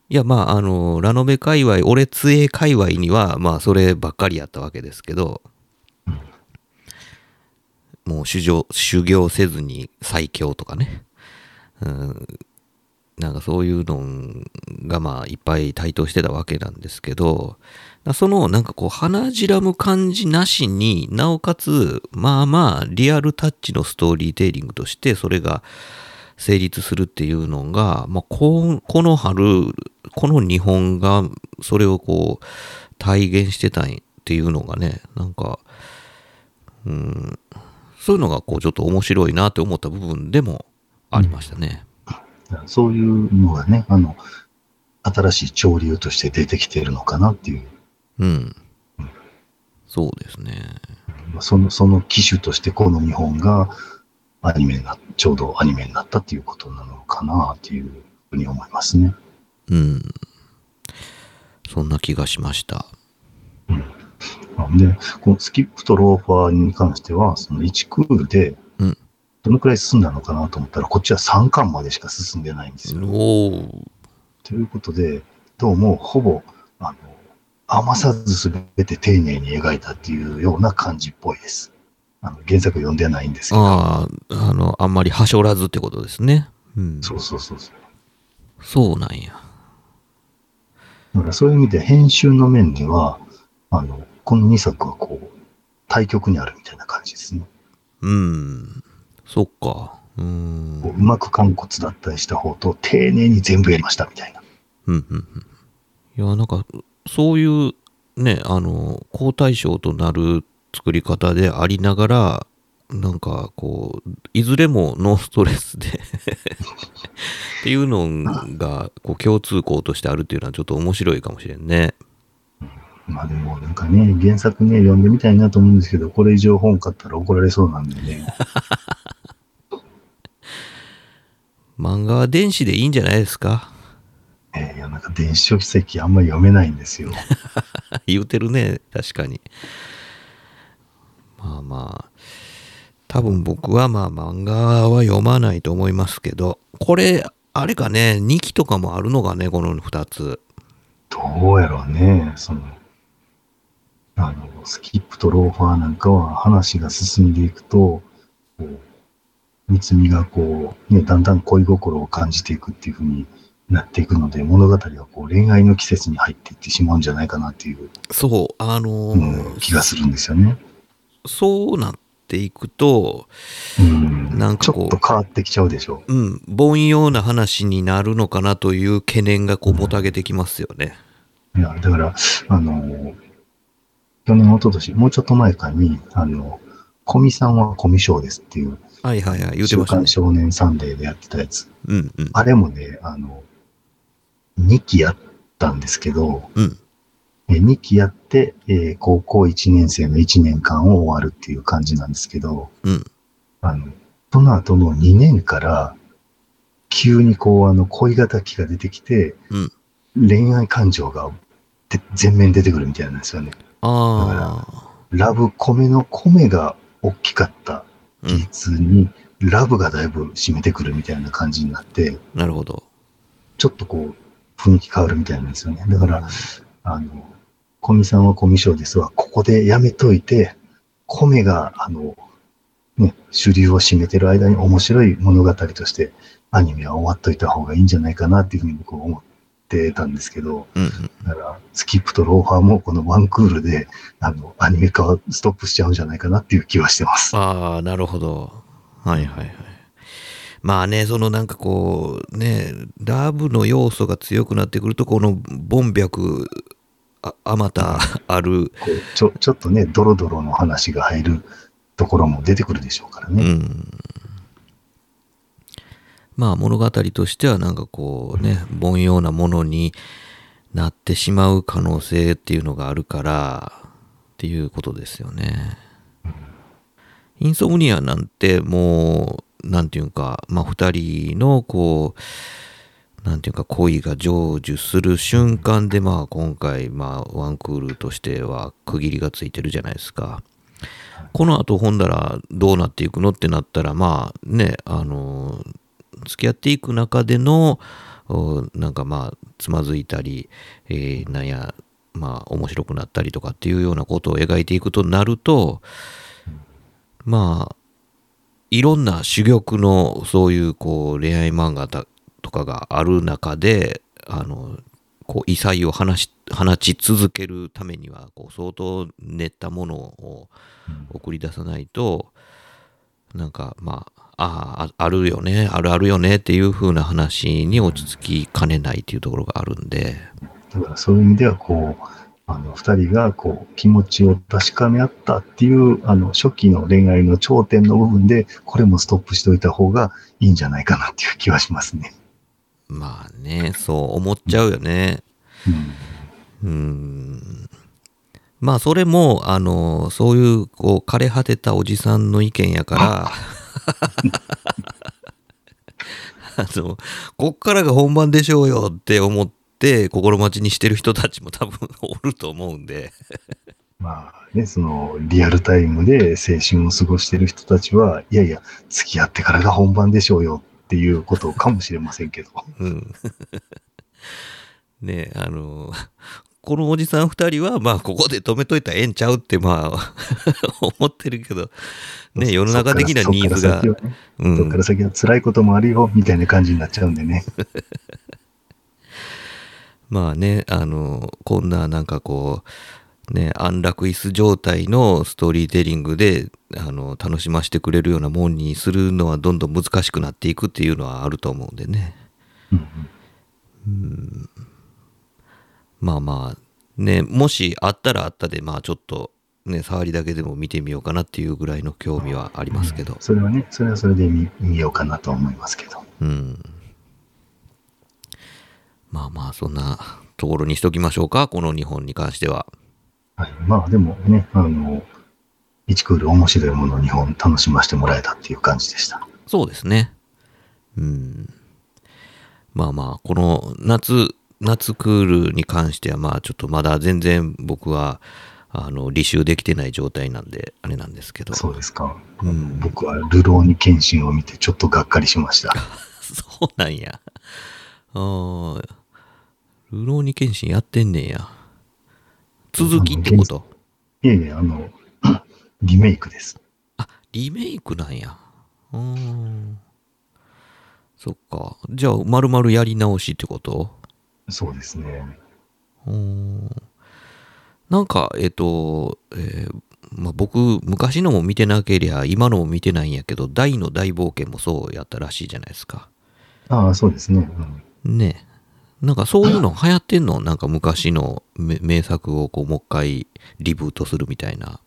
Speaker 3: いや、まあ、あの、ラノベ界隈、俺杖界隈には、まあ、そればっかりやったわけですけど、もう修行、修行せずに最強とかね。うん、なんかそういうのが、まあ、いっぱい台頭してたわけなんですけど、その、なんかこう、鼻じらむ感じなしになおかつ、まあまあ、リアルタッチのストーリーテイリングとして、それが成立するっていうのが、まあ、ここの春、この日本が、それをこう、体現してたんっていうのがね、なんか、うん、そういうのがこう、ちょっと面白いなって思った部分でもありましたね。
Speaker 4: そういうのがね、あの、新しい潮流として出てきているのかなっていう、
Speaker 3: うん。そうですね。
Speaker 4: まあその、その機種としてこの日本がアニメにな、ちょうどアニメになったっていうことなのかなっていうふうに思いますね。
Speaker 3: うん。そんな気がしました。
Speaker 4: で、このスキップとローファーに関しては、その1クールで
Speaker 3: うん、
Speaker 4: どのくらい進んだのかなと思ったら、こっちは3巻までしか進んでないんですよ。ということで、どうもほぼ、あの、余さずすべて丁寧に描いたっていうような感じっぽいです。あの原作読んでないんですけど。
Speaker 3: ああ、あの、あんまりはしょらずってことですね。うん。
Speaker 4: そうそうそうそう。
Speaker 3: そうなんや。
Speaker 4: だからそういう意味で編集の面では、あの、この2作はこう、対極にあるみたいな感じですね。
Speaker 3: うん。そっか。うん。
Speaker 4: こううまく完骨だったりした方と、丁寧に全部やりましたみたいな。
Speaker 3: うんうんうん。いや、なんか、そういうね、あの、好対象となる作り方でありながら、なんかこう、いずれもノーストレスで っていうのがこう共通項としてあるっていうのはちょっと面白いかもしれんね。
Speaker 4: まあでもなんかね、原作ね、読んでみたいなと思うんですけど、これ以上本買ったら怒られそうなんでね。
Speaker 3: 漫画は電子でいいんじゃないですか？
Speaker 4: えーなんか電子書籍あんまり読めないんですよ。
Speaker 3: 言うてるね、確かに。まあまあ、多分僕はまあ漫画は読まないと思いますけど、これ、あれかね、2期とかもあるのかね、この2つ。
Speaker 4: どうやろうね、その、あの、スキップとローファーなんかは話が進んでいくと、三つみがこう、ね、だんだん恋心を感じていくっていう風になっていくので、物語はこう恋愛の季節に入っていってしまうんじゃないかなっていう、
Speaker 3: そう、あのー
Speaker 4: うん、気がするんですよね。
Speaker 3: そうなっていくと、
Speaker 4: うん。
Speaker 3: なんかこう
Speaker 4: ちょっと変わってきちゃうでしょ
Speaker 3: うん、凡庸な話になるのかなという懸念がこうもたげてきますよね。
Speaker 4: う。いや、だから、あの、去年、一昨年、もうちょっと前かに、あの、コミさんはコミショーですっていう、
Speaker 3: はいはいはい、言うて
Speaker 4: 週
Speaker 3: ましたね
Speaker 4: 刊。少年サンデーでやってたやつ。
Speaker 3: うんうん。
Speaker 4: あれもね、あの、2期やったんですけど、
Speaker 3: うん。
Speaker 4: え2期やって、えー高校1年生の1年間を終わるっていう感じなんですけど、
Speaker 3: うん。
Speaker 4: あの、その後の2年から、急にこう、あの、恋敵が出てきて、
Speaker 3: うん
Speaker 4: 恋愛感情がで全面に出てくるみたいなんですよね。
Speaker 3: ああ。
Speaker 4: ラブコメの米が大きかった
Speaker 3: うん。
Speaker 4: 比率に、ラブがだいぶ占めてくるみたいな感じになって、
Speaker 3: なるほど。
Speaker 4: ちょっとこう、雰囲気変わるみたいなんですよね。だから、あの、コミさんはコミショーですわ、ここでやめといて、米が、あの、ね、主流を占めてる間に面白い物語として、アニメは終わっといた方がいいんじゃないかなっていうふうに僕は思ってたんですけど、
Speaker 3: うんうん。
Speaker 4: だから、スキップとローファーもこのワンクールで、あの、アニメ化はストップしちゃうんじゃないかなっていう気はしてます。
Speaker 3: ああ、なるほど。はいはいはい。まあね、そのなんかこう、ね、ラブの要素が強くなってくると、このボン白ああまた ある、
Speaker 4: ちょ、ちょっとね、ドロドロの話が入るところも出てくるでしょうから
Speaker 3: う
Speaker 4: ね。
Speaker 3: ん。まあ物語としてはなんかこうね、凡庸なものになってしまう可能性っていうのがあるからっていうことですよね。インソムニアなんてもう、なんていうか、まあ二人のこう、なんていうか恋が成就する瞬間でまあ今回まあワンクールとしては区切りがついてるじゃないですか。この後ほんだらどうなっていくのってなったらまあねあの付き合っていく中でのなんかまあつまずいたり、えーなんやまあ面白くなったりとかっていうようなことを描いていくとなるとまあいろんな珠玉のそういうこう恋愛漫画だとかがある中であのこう異彩を放し放ち続けるためにはこう相当練ったものを送り出さないとなんかまああああるよねあるあるよねっていう風な話に落ち着きかねないっていうところがあるんで。
Speaker 4: だからそういう意味では、こう、あの、二人が、こう、気持ちを確かめ合ったっていう、あの、初期の恋愛の頂点の部分で、これもストップしておいた方がいいんじゃないかなっていう気はしますね。
Speaker 3: まあねそう思っちゃうよね
Speaker 4: うん。
Speaker 3: うんまあそれもあのそういうこう枯れ果てたおじさんの意見やから あのこっからが本番でしょうよって思って心待ちにしてる人たちも多分おると思うんで。
Speaker 4: まあね、その、リアルタイムで青春を過ごしてる人たちは、いやいや、付き合ってからが本番でしょうよっていうことかもしれませんけど。
Speaker 3: うん。ねあのこのおじさん2人はまあここで止めといたらええんちゃうってまあ 思ってるけど。ね世の中的なニーズが
Speaker 4: そっから先はね
Speaker 3: うん。
Speaker 4: そっから先は辛いこともあるよ、みたいな感じになっちゃうんでね。
Speaker 3: まあね、あの、こんななんかこう、ね、安楽椅子状態のストーリーテリングで、あの、楽しませてくれるようなもんにするのはどんどん難しくなっていくっていうのはあると思うんでね。
Speaker 4: うん
Speaker 3: まあまあ、ね、もしあったらあったで、まあちょっと、ね、触りだけでも見てみようかなっていうぐらいの興味はありますけど。
Speaker 4: それはね、それはそれで見見ようかなと思いますけど。
Speaker 3: うん。まあまあ、そんなところにしときましょうか、この日本に関しては。
Speaker 4: はい。まあでもね、あの、1クール面白いものを2本楽しませてもらえたっていう感じでした。
Speaker 3: そうですね。うん。まあまあ、この夏、夏クールに関しては、まあちょっとまだ全然僕は、あの、履修できてない状態なんで、あれなんですけど。
Speaker 4: そうですか。
Speaker 3: うん
Speaker 4: 僕は流浪に謙信を見てちょっとがっかりしました。
Speaker 3: そうなんや。ああ、ルローニケンシンやってんねんや。続きってこと？
Speaker 4: いえいえ、あの、リメイクです。
Speaker 3: あ、リメイクなんや。うーん。そっか。じゃあ、丸々やり直しってこと？
Speaker 4: そうですね。
Speaker 3: うーん。なんか、えっ、と、えーまあ、僕、昔のも見てなけりゃ、今のも見てないんやけど、大の大冒険もそうやったらしいじゃないですか。
Speaker 4: ああ、そうですね。うん
Speaker 3: ねえ。なんかそういうの流行ってんの？なんか昔の名名作をこうもう一回リブートするみたいな。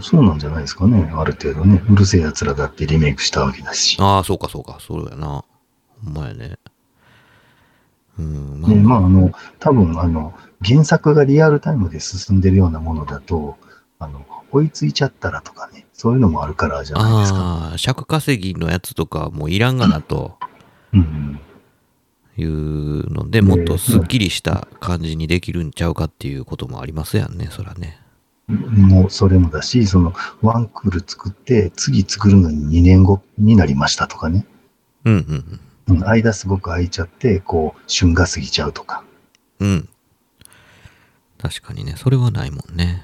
Speaker 4: そうなんじゃないですかね。ある程度ね。うるせえ奴らだってリメイクしたわけだし。
Speaker 3: ああ、そうかそうか。そうやな。ほんまやね。うん、まあ、
Speaker 4: ね、まあ、あの、多分、あの、原作がリアルタイムで進んでるようなものだと、あの、追いついちゃったらとかね、そういうのもあるからじゃないですか。
Speaker 3: ああ、尺稼ぎのやつとかもういらんがなと
Speaker 4: うん。
Speaker 3: いうので、もっとスッキリした感じにできるんちゃうかっていうこともありますやんね、そらね。
Speaker 4: もう、それもだし、その、ワンクール作って、次作るのに2年後になりましたとかね。
Speaker 3: うんうん
Speaker 4: うん、間すごく空いちゃって、こう、旬が過ぎちゃうとか。
Speaker 3: うん。うん。確かにね、それはないもんね。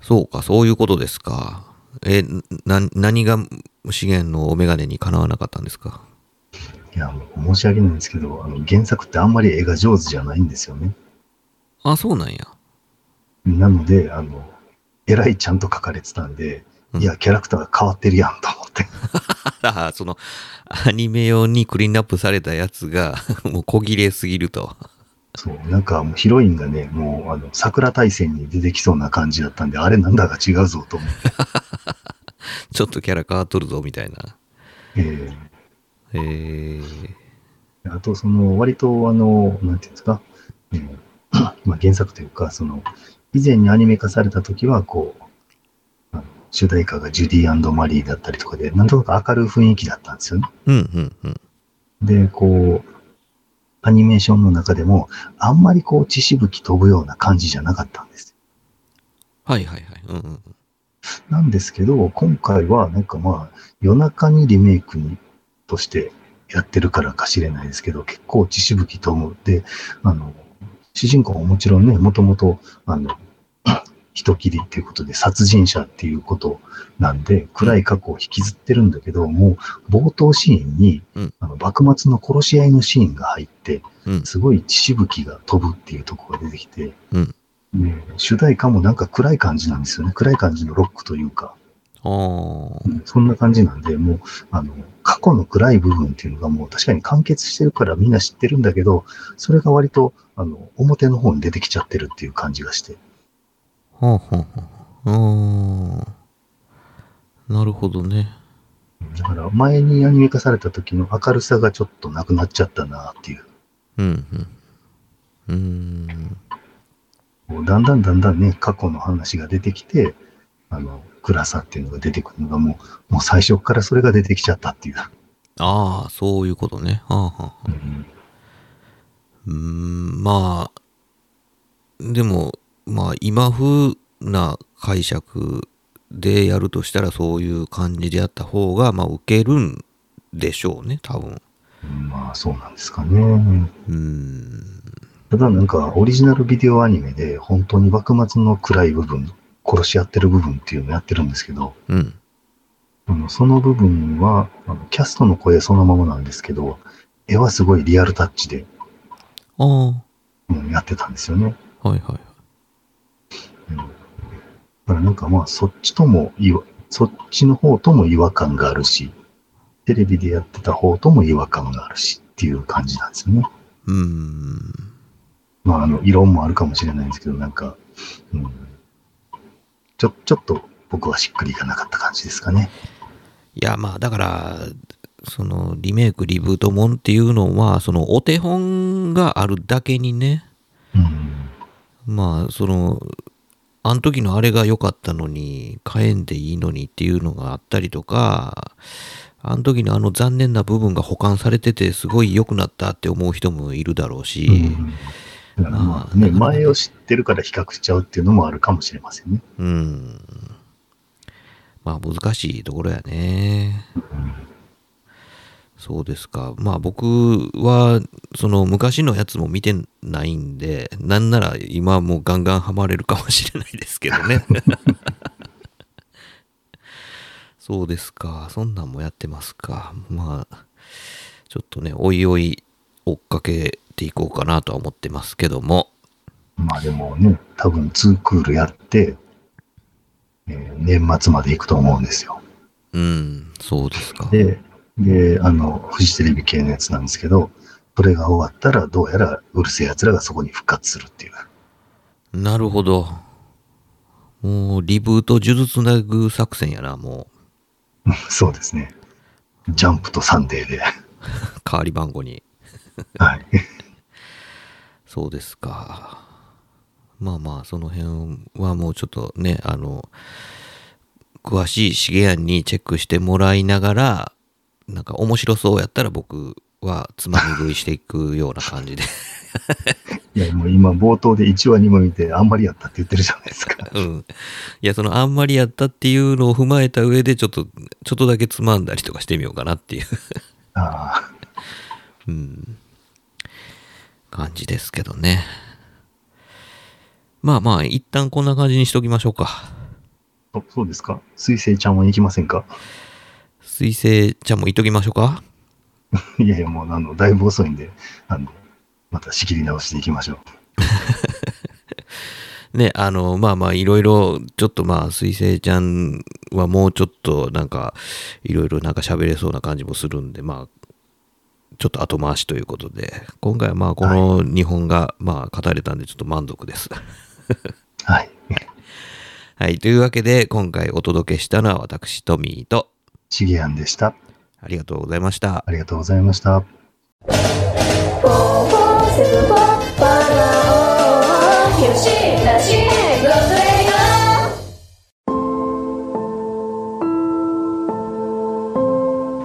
Speaker 3: そうか、そういうことですか。え、な、何が資源のお眼鏡にかなわなかったんですか？
Speaker 4: いや、申し訳ないんですけど、あの原作ってあんまり絵が上手じゃないんですよね。
Speaker 3: あ、そうなんや。
Speaker 4: なので、あの、えらいちゃんと描かれてたんで、
Speaker 3: うん
Speaker 4: いや、キャラクターが変わってるやんと思って。
Speaker 3: あその、アニメ用にクリーンアップされたやつが、もう小切れすぎると。
Speaker 4: そう、なんかもうヒロインがね、もう、あの、桜大戦に出てきそうな感じだったんで、あれなんだか違うぞと思って。
Speaker 3: ちょっとキャラ変わっとるぞ、みたいな。
Speaker 4: え
Speaker 3: えー、
Speaker 4: ーあと、その、割と、あの、なんていうんですか、えーまあ、原作というか、その、以前にアニメ化された時は、こう、主題歌がジュディマリーだったりとかで、なんとなく明るい雰囲気だったんですよね。
Speaker 3: うん、うん、うん。
Speaker 4: で、こう、アニメーションの中でも、あんまりこう、血しぶき飛ぶような感じじゃなかったんです。
Speaker 3: はいはいはい。うんうんうん。
Speaker 4: なんですけど、今回は、なんかまあ、夜中にリメイクにとしてやってるからかしれないですけど、結構血しぶき飛ぶ。で、あの、主人公ももちろんね、もともと、あの、人切りっていうことで殺人者っていうことなんで、暗い過去を引きずってるんだけど、もう冒頭シーンに、
Speaker 3: うん。
Speaker 4: あの幕末の殺し合いのシーンが入って、
Speaker 3: うん。
Speaker 4: すごい血しぶきが飛ぶっていうところが出てきて、
Speaker 3: うん。
Speaker 4: で主題歌もなんか暗い感じなんですよね。暗い感じのロックというか、そんな感じなんで、もう、あの、過去の暗い部分っていうのがもう確かに完結してるからみんな知ってるんだけど、それが割と、あの、表の方に出てきちゃってるっていう感じがして。
Speaker 3: はあ、はあ、はあ。なるほどね。
Speaker 4: だから前にアニメ化された時の明るさがちょっとなくなっちゃったなっていう。
Speaker 3: うん、うん。うーん。
Speaker 4: だんだんだんだんね、過去の話が出てきて、あの、暗さっていうのが出てくるのがもう、もう最初からそれが出てきちゃったっていう。
Speaker 3: ああ、そういうことね。はあ、はあ、はあ。
Speaker 4: うん
Speaker 3: まあ、でも、まあ、今風な解釈でやるとしたらそういう感じでやった方が、まあ、受けるんでしょうね、多分。
Speaker 4: まあ、そうなんですかね。
Speaker 3: うーん。
Speaker 4: ただなんか、オリジナルビデオアニメで、本当に幕末の暗い部分、殺し合ってる部分っていうのをやってるんですけど、
Speaker 3: うん。
Speaker 4: あのその部分は、あのキャストの声そのままなんですけど、絵はすごいリアルタッチで、うんやってたんですよね。
Speaker 3: はいはい。
Speaker 4: うん、だからなんかまあ、そっちともいわ、そっちの方とも違和感があるし、テレビでやってた方とも違和感があるしっていう感じなんですよね。
Speaker 3: うーん。
Speaker 4: まあ、あの、異論もあるかもしれないんですけど、なんか、うん、ちょ、ちょっと僕はしっくりいかなかった感じですかね。
Speaker 3: いや、まあ、だから、その、リメイク、リブートもんっていうのは、その、お手本があるだけにね、
Speaker 4: うん。
Speaker 3: まあ、その、あの時のあれが良かったのに、変えんでいいのにっていうのがあったりとか、あの時のあの残念な部分が保管されてて、すごい良くなったって思う人もいるだろうし、
Speaker 4: うんだからまあね、前を知ってるから比較しちゃうっていうのもあるかもしれませんね。
Speaker 3: うん。まあ難しいところやね。そうですか。まあ僕は、その昔のやつも見てないんで、なんなら今もうガンガンハマれるかもしれないですけどね。そうですか。そんなんもやってますか。まあ、ちょっとね、おいおい追っかけていこうかなとは思ってますけども。
Speaker 4: まあでもね、多分2クールやって、えー年末まで行くと思うんですよ。
Speaker 3: うん、そうですか。
Speaker 4: で、で、あの、フジテレビ系のやつなんですけど、それが終わったら、どうやらうるせえ奴らがそこに復活するっていう。
Speaker 3: なるほど。もう、リブート呪術つなぐ作戦やな、も
Speaker 4: そうですね。ジャンプとサンデーで。
Speaker 3: う。代わり番号に。
Speaker 4: はい。
Speaker 3: そうですか。まあまあ、その辺はもうちょっとね、あの、詳しい重案にチェックしてもらいながら、なんか面白そうやったら僕はつまみ食いしていくような感じで。
Speaker 4: いや、もう今冒頭で1話2話見てあんまりやったって言ってるじゃないですか。
Speaker 3: うん。いや、そのあんまりやったっていうのを踏まえた上で、ちょっと、ちょっとだけつまんだりとかしてみようかなっていう。
Speaker 4: あ
Speaker 3: うん。感じですけどね。まあまあ、一旦こんな感じにしときましょうか。
Speaker 4: あ、そそうですか。水星ちゃんは行きませんか？
Speaker 3: 水星ちゃんも言っときましょうか。
Speaker 4: いやいや、もうあの、だいぶ遅いんで、あの、また仕切り直していきましょう。
Speaker 3: ね、あの、まあまあ、いろいろ、ちょっとまあ、水星ちゃんはもうちょっと、なんか、いろいろなんか喋れそうな感じもするんで、まあ、ちょっと後回しということで、今回はまあ、この日本が、まあ、語れたんで、ちょっと満足です。
Speaker 4: はい。
Speaker 3: はい。というわけで、今回お届けしたのは私、トミーと、
Speaker 4: しげやんでした。
Speaker 3: ありがとうございました。
Speaker 4: ありがとうございました。
Speaker 1: よしなし